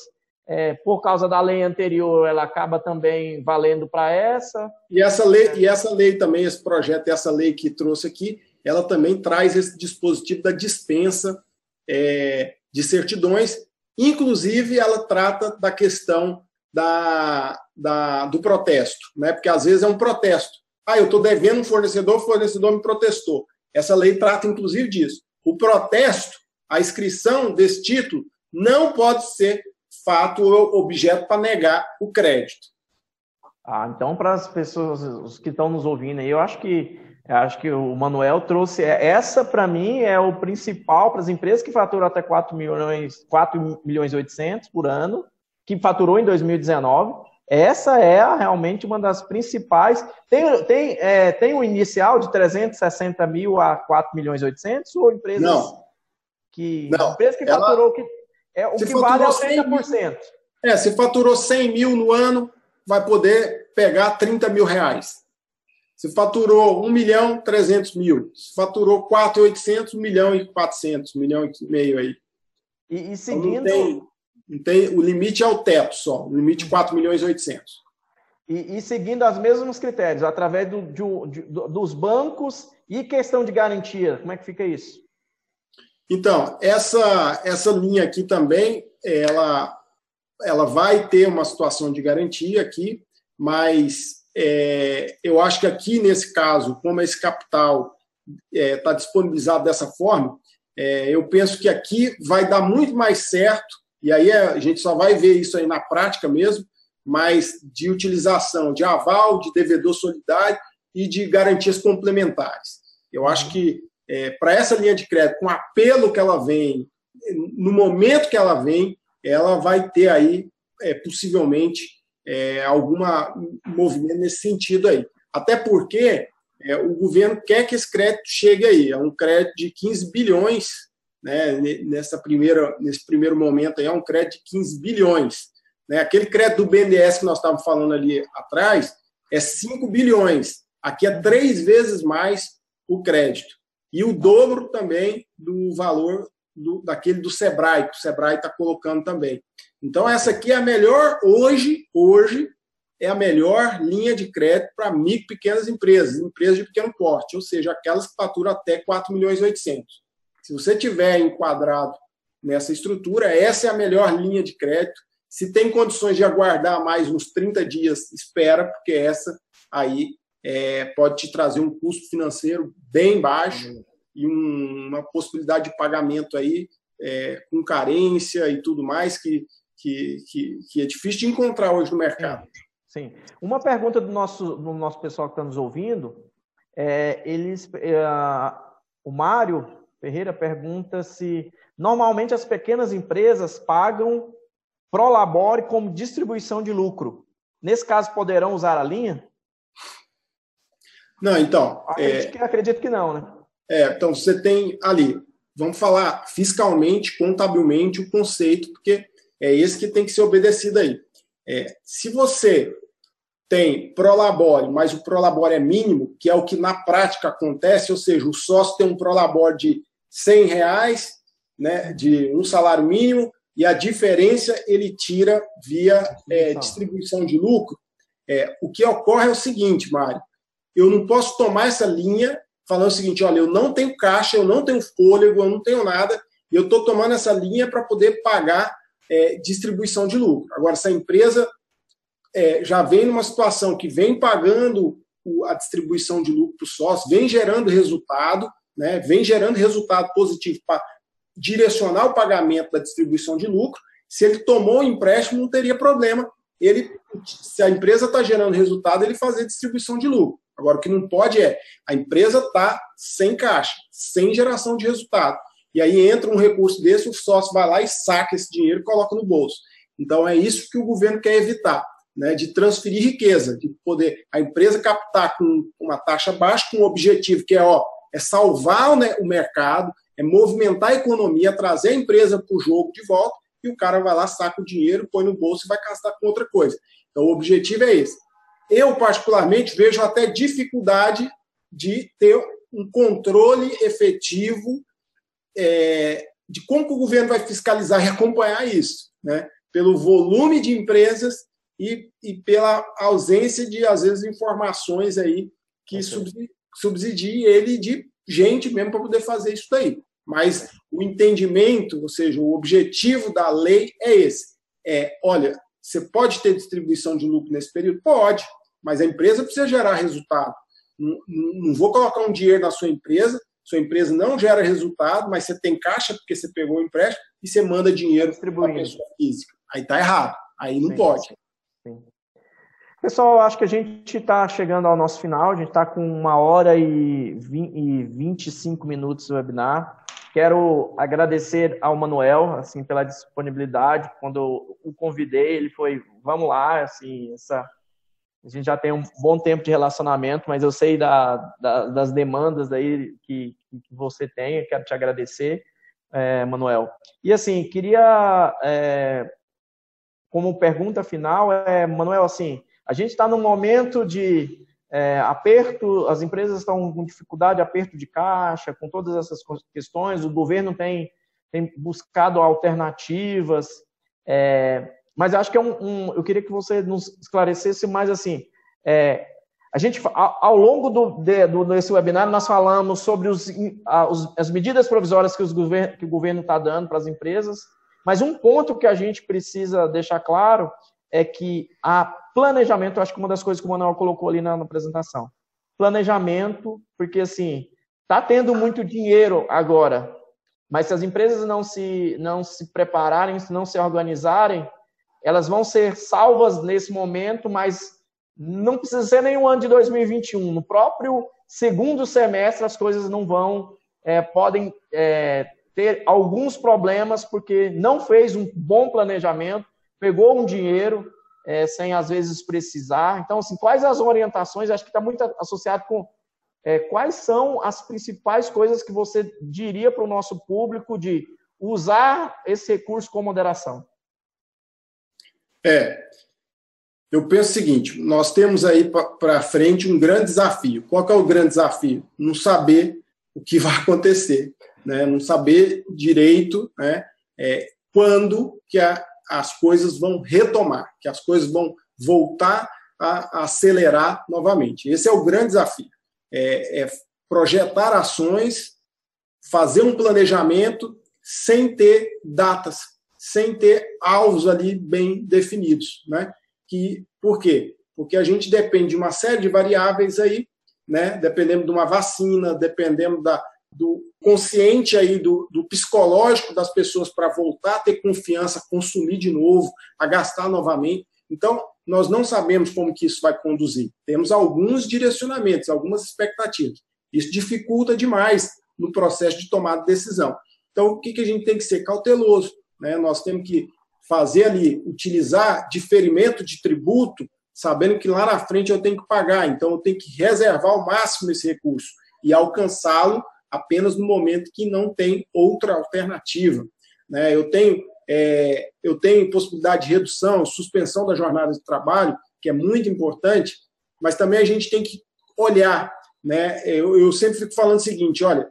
é, por causa da lei anterior, ela acaba também valendo para essa. E essa lei, e essa lei também, esse projeto, essa lei que trouxe aqui, ela também traz esse dispositivo da dispensa é, de certidões Inclusive, ela trata da questão da, da, do protesto, né? porque às vezes é um protesto. Ah, eu estou devendo um fornecedor, o fornecedor me protestou. Essa lei trata, inclusive, disso. O protesto, a inscrição desse título, não pode ser fato ou objeto para negar o crédito. Ah, então, para as pessoas os que estão nos ouvindo aí, eu acho que acho que o Manuel trouxe é, essa para mim é o principal para as empresas que faturam até 4 milhões, 4 milhões e 800 por ano, que faturou em 2019. Essa é realmente uma das principais. Tem, tem, é, tem um inicial de 360 mil a 4 milhões e 800 ou empresas não. que não. empresa que faturou que é o que vale é o 30%. Mil, é, se faturou 100 mil no ano, vai poder pegar 30 mil reais. Se faturou 1 milhão 300 mil. Se faturou 4,800, 1 milhão e 400, 1 milhão e meio aí. E, e seguindo... Então, não tem, não tem, o limite é o teto só, o limite 4 milhões e 800. E, e seguindo os mesmos critérios, através do, de, de, dos bancos e questão de garantia, como é que fica isso? Então, essa, essa linha aqui também, ela, ela vai ter uma situação de garantia aqui, mas é, eu acho que aqui, nesse caso, como esse capital está é, tá disponibilizado dessa forma, é, eu penso que aqui vai dar muito mais certo, e aí a gente só vai ver isso aí na prática mesmo, mas de utilização de aval, de devedor solidário e de garantias complementares. Eu acho que é, para essa linha de crédito, com o apelo que ela vem, no momento que ela vem, ela vai ter aí, é, possivelmente, é, alguma movimento nesse sentido aí. Até porque é, o governo quer que esse crédito chegue aí. É um crédito de 15 bilhões, né, nessa primeira, nesse primeiro momento aí, é um crédito de 15 bilhões. Né? Aquele crédito do BNDES que nós estávamos falando ali atrás é 5 bilhões. Aqui é três vezes mais o crédito. E o dobro também do valor do, daquele do Sebrae, que o Sebrae está colocando também. Então, essa aqui é a melhor, hoje, hoje, é a melhor linha de crédito para micro e pequenas empresas, empresas de pequeno porte, ou seja, aquelas que faturam até 4 milhões e 800. Se você tiver enquadrado nessa estrutura, essa é a melhor linha de crédito. Se tem condições de aguardar mais uns 30 dias, espera, porque essa aí é, pode te trazer um custo financeiro bem baixo. E um, uma possibilidade de pagamento aí é, com carência e tudo mais, que que, que, que é difícil de encontrar hoje no mercado. Sim. Uma pergunta do nosso, do nosso pessoal que está nos ouvindo, é, eles, é, o Mário Ferreira pergunta se normalmente as pequenas empresas pagam Prolabore como distribuição de lucro. Nesse caso, poderão usar a linha? Não, então. Acredito, é, que, acredito que não, né? É, então você tem ali, vamos falar fiscalmente, contabilmente, o conceito, porque é esse que tem que ser obedecido aí. É, se você tem prolabore, mas o prolabore é mínimo, que é o que na prática acontece, ou seja, o sócio tem um prolabore de 100 reais, né, de um salário mínimo, e a diferença ele tira via é, distribuição de lucro. É, o que ocorre é o seguinte, Mário, eu não posso tomar essa linha falando o seguinte, olha, eu não tenho caixa, eu não tenho fôlego, eu não tenho nada, e eu estou tomando essa linha para poder pagar é, distribuição de lucro. Agora, se a empresa é, já vem numa situação que vem pagando a distribuição de lucro para o sócio, vem gerando resultado, né, vem gerando resultado positivo para direcionar o pagamento da distribuição de lucro, se ele tomou o empréstimo, não teria problema. Ele, se a empresa está gerando resultado, ele fazer distribuição de lucro. Agora, o que não pode é a empresa está sem caixa, sem geração de resultado. E aí entra um recurso desse, o sócio vai lá e saca esse dinheiro e coloca no bolso. Então, é isso que o governo quer evitar. Né, de transferir riqueza, de poder a empresa captar com uma taxa baixa, com um objetivo que é, ó, é salvar né, o mercado, é movimentar a economia, trazer a empresa para o jogo de volta, e o cara vai lá, saca o dinheiro, põe no bolso e vai gastar com outra coisa. Então, o objetivo é esse. Eu, particularmente, vejo até dificuldade de ter um controle efetivo é, de como o governo vai fiscalizar e acompanhar isso, né? pelo volume de empresas e, e pela ausência de, às vezes, informações aí que okay. subsidiem ele de gente mesmo para poder fazer isso daí. Mas o entendimento, ou seja, o objetivo da lei é esse. É, olha, você pode ter distribuição de lucro nesse período? Pode, mas a empresa precisa gerar resultado. Não, não vou colocar um dinheiro na sua empresa, sua empresa não gera resultado, mas você tem caixa porque você pegou o empréstimo e você manda dinheiro para a pessoa física. Aí está errado, aí não sim, pode. Sim. Pessoal, acho que a gente está chegando ao nosso final, a gente está com uma hora e, 20, e 25 minutos do webinar. Quero agradecer ao Manuel, assim, pela disponibilidade. Quando o convidei, ele foi, vamos lá, assim, essa, a gente já tem um bom tempo de relacionamento, mas eu sei da, da, das demandas aí que, que você tem, eu quero te agradecer, é, Manuel. E assim, queria, é, como pergunta final, é, Manuel, assim, a gente está num momento de é, aperto, as empresas estão com dificuldade, aperto de caixa, com todas essas questões, o governo tem, tem buscado alternativas, é, mas acho que é um, um, eu queria que você nos esclarecesse mais assim, é, a gente, ao, longo do, de, do, desse webinar, nós falamos sobre os, as medidas provisórias que, os govern, que o governo está dando para as empresas, mas um ponto que a gente precisa deixar claro é que a planejamento, eu acho que uma das coisas que o Manuel colocou ali na, na apresentação. Planejamento, porque assim, está tendo muito dinheiro agora, mas se as empresas não se, não se prepararem, não se organizarem, elas vão ser salvas nesse momento, mas não precisa ser nenhum ano de 2021. No próprio segundo semestre, as coisas não vão, é, podem é, ter alguns problemas, porque não fez um bom planejamento, pegou um dinheiro é, sem às vezes precisar. Então, assim, quais as orientações? Acho que está muito associado com é, quais são as principais coisas que você diria para o nosso público de usar esse recurso com moderação? É, eu penso o seguinte: nós temos aí para frente um grande desafio. Qual é o grande desafio? Não saber o que vai acontecer, né? não saber direito né? É, quando que a, as coisas vão retomar, que as coisas vão voltar a, acelerar novamente. Esse é o grande desafio. É, é projetar ações, fazer um planejamento sem ter datas, sem ter alvos ali bem definidos, né? Que por quê? Porque a gente depende de uma série de variáveis aí, né? Dependendo de uma vacina, dependendo da, do consciente aí do, do psicológico das pessoas para voltar a ter confiança, consumir de novo, a gastar novamente. Então, nós não sabemos como que isso vai conduzir. Temos alguns direcionamentos, algumas expectativas. Isso dificulta demais no processo de tomada de decisão. Então, o que, que a gente tem que ser cauteloso? Né? Nós temos que fazer ali, utilizar diferimento de tributo, sabendo que lá na frente eu tenho que pagar. Então, eu tenho que reservar ao máximo esse recurso e alcançá-lo apenas no momento que não tem outra alternativa. Né? Eu, tenho, é, eu tenho possibilidade de redução, suspensão da jornada de trabalho que é muito importante, mas também a gente tem que olhar. Né? Eu, eu sempre fico falando o seguinte: olha,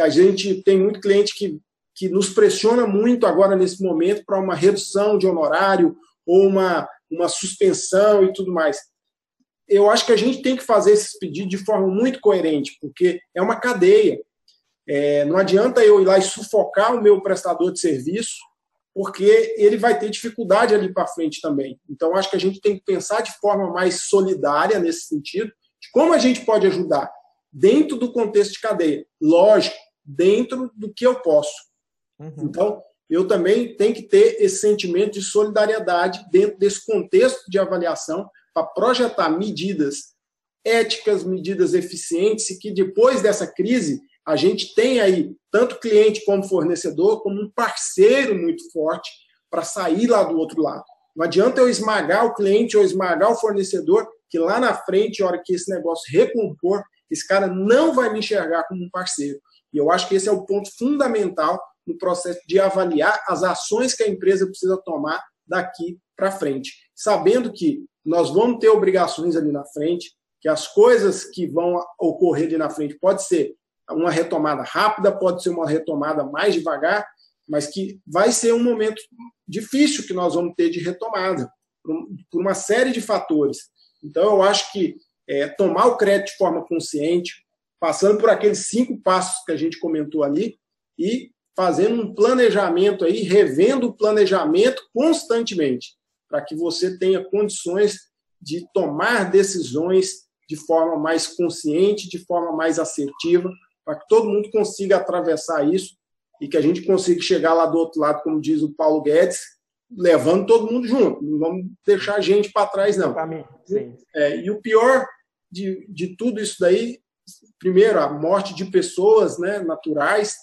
a gente tem muito cliente que, que nos pressiona muito agora nesse momento para uma redução de honorário ou uma, uma suspensão e tudo mais. Eu acho que a gente tem que fazer esses pedidos de forma muito coerente, porque é uma cadeia. É, não adianta eu ir lá e sufocar o meu prestador de serviço, porque ele vai ter dificuldade ali para frente também. Então, acho que a gente tem que pensar de forma mais solidária nesse sentido, de como a gente pode ajudar dentro do contexto de cadeia. Lógico, dentro do que eu posso. Uhum. Então, eu também tenho que ter esse sentimento de solidariedade dentro desse contexto de avaliação para projetar medidas éticas, medidas eficientes e que depois dessa crise a gente tem aí tanto cliente como fornecedor como um parceiro muito forte para sair lá do outro lado. Não adianta eu esmagar o cliente ou esmagar o fornecedor, que lá na frente, a hora que esse negócio recompor, esse cara não vai me enxergar como um parceiro. E eu acho que esse é o ponto fundamental no processo de avaliar as ações que a empresa precisa tomar daqui para frente, sabendo que nós vamos ter obrigações ali na frente, que as coisas que vão ocorrer ali na frente pode ser uma retomada rápida, pode ser uma retomada mais devagar, mas que vai ser um momento difícil que nós vamos ter de retomada, por uma série de fatores. Então, eu acho que é, tomar o crédito de forma consciente, passando por aqueles cinco passos que a gente comentou ali, e fazendo um planejamento aí, revendo o planejamento constantemente, para que você tenha condições de tomar decisões de forma mais consciente, de forma mais assertiva, para que todo mundo consiga atravessar isso e que a gente consiga chegar lá do outro lado, como diz o Paulo Guedes, levando todo mundo junto. Não vamos deixar a gente para trás, não. É, e o pior de, de tudo isso daí, primeiro, a morte de pessoas né, naturais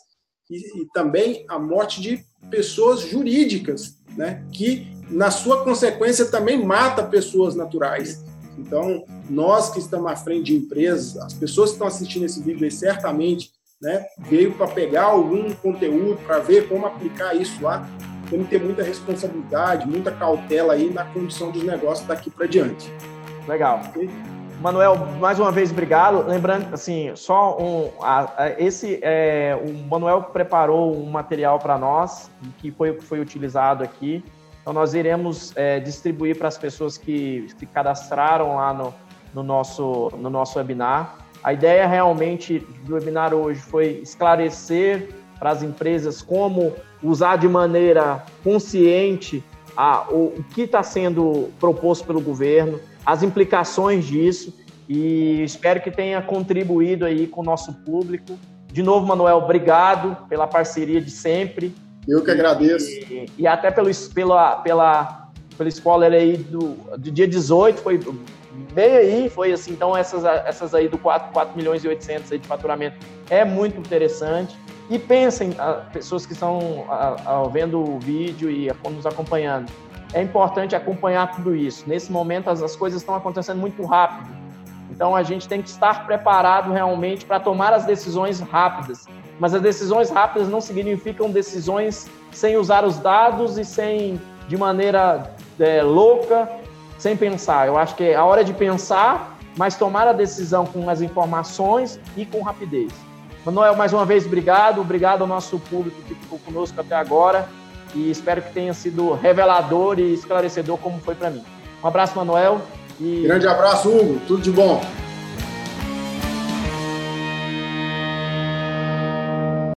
e, e também a morte de pessoas jurídicas, né, que, na sua consequência, também mata pessoas naturais. Então, nós que estamos à frente de empresas, as pessoas que estão assistindo esse vídeo aí, certamente, né, veio para pegar algum conteúdo, para ver como aplicar isso lá. Temos que ter muita responsabilidade, muita cautela aí na condição dos negócios daqui para diante. Legal. Okay? Manuel, mais uma vez, obrigado. Lembrando, assim, só um. A, a, esse, é, o Manuel preparou um material para nós, que foi o que foi utilizado aqui. Então, nós iremos é, distribuir para as pessoas que se cadastraram lá no, no, nosso, no nosso webinar. A ideia realmente do webinar hoje foi esclarecer para as empresas como usar de maneira consciente a, o, o que está sendo proposto pelo governo, as implicações disso e espero que tenha contribuído aí com o nosso público. De novo, Manuel, obrigado pela parceria de sempre. Eu que agradeço. E, e até pelo, pela, pela, pelo spoiler aí do, do dia 18, foi bem aí, foi assim, então essas, essas aí do 4, 4 milhões e 800 aí de faturamento é muito interessante. E pensem, pessoas que estão vendo o vídeo e nos acompanhando, é importante acompanhar tudo isso. Nesse momento, as, as coisas estão acontecendo muito rápido. Então, a gente tem que estar preparado realmente para tomar as decisões rápidas. Mas as decisões rápidas não significam decisões sem usar os dados e sem, de maneira é, louca, sem pensar. Eu acho que é a hora de pensar, mas tomar a decisão com as informações e com rapidez. Manuel, mais uma vez, obrigado. Obrigado ao nosso público que ficou conosco até agora. E espero que tenha sido revelador e esclarecedor, como foi para mim. Um abraço, Manuel. E... Grande abraço, Hugo. Tudo de bom.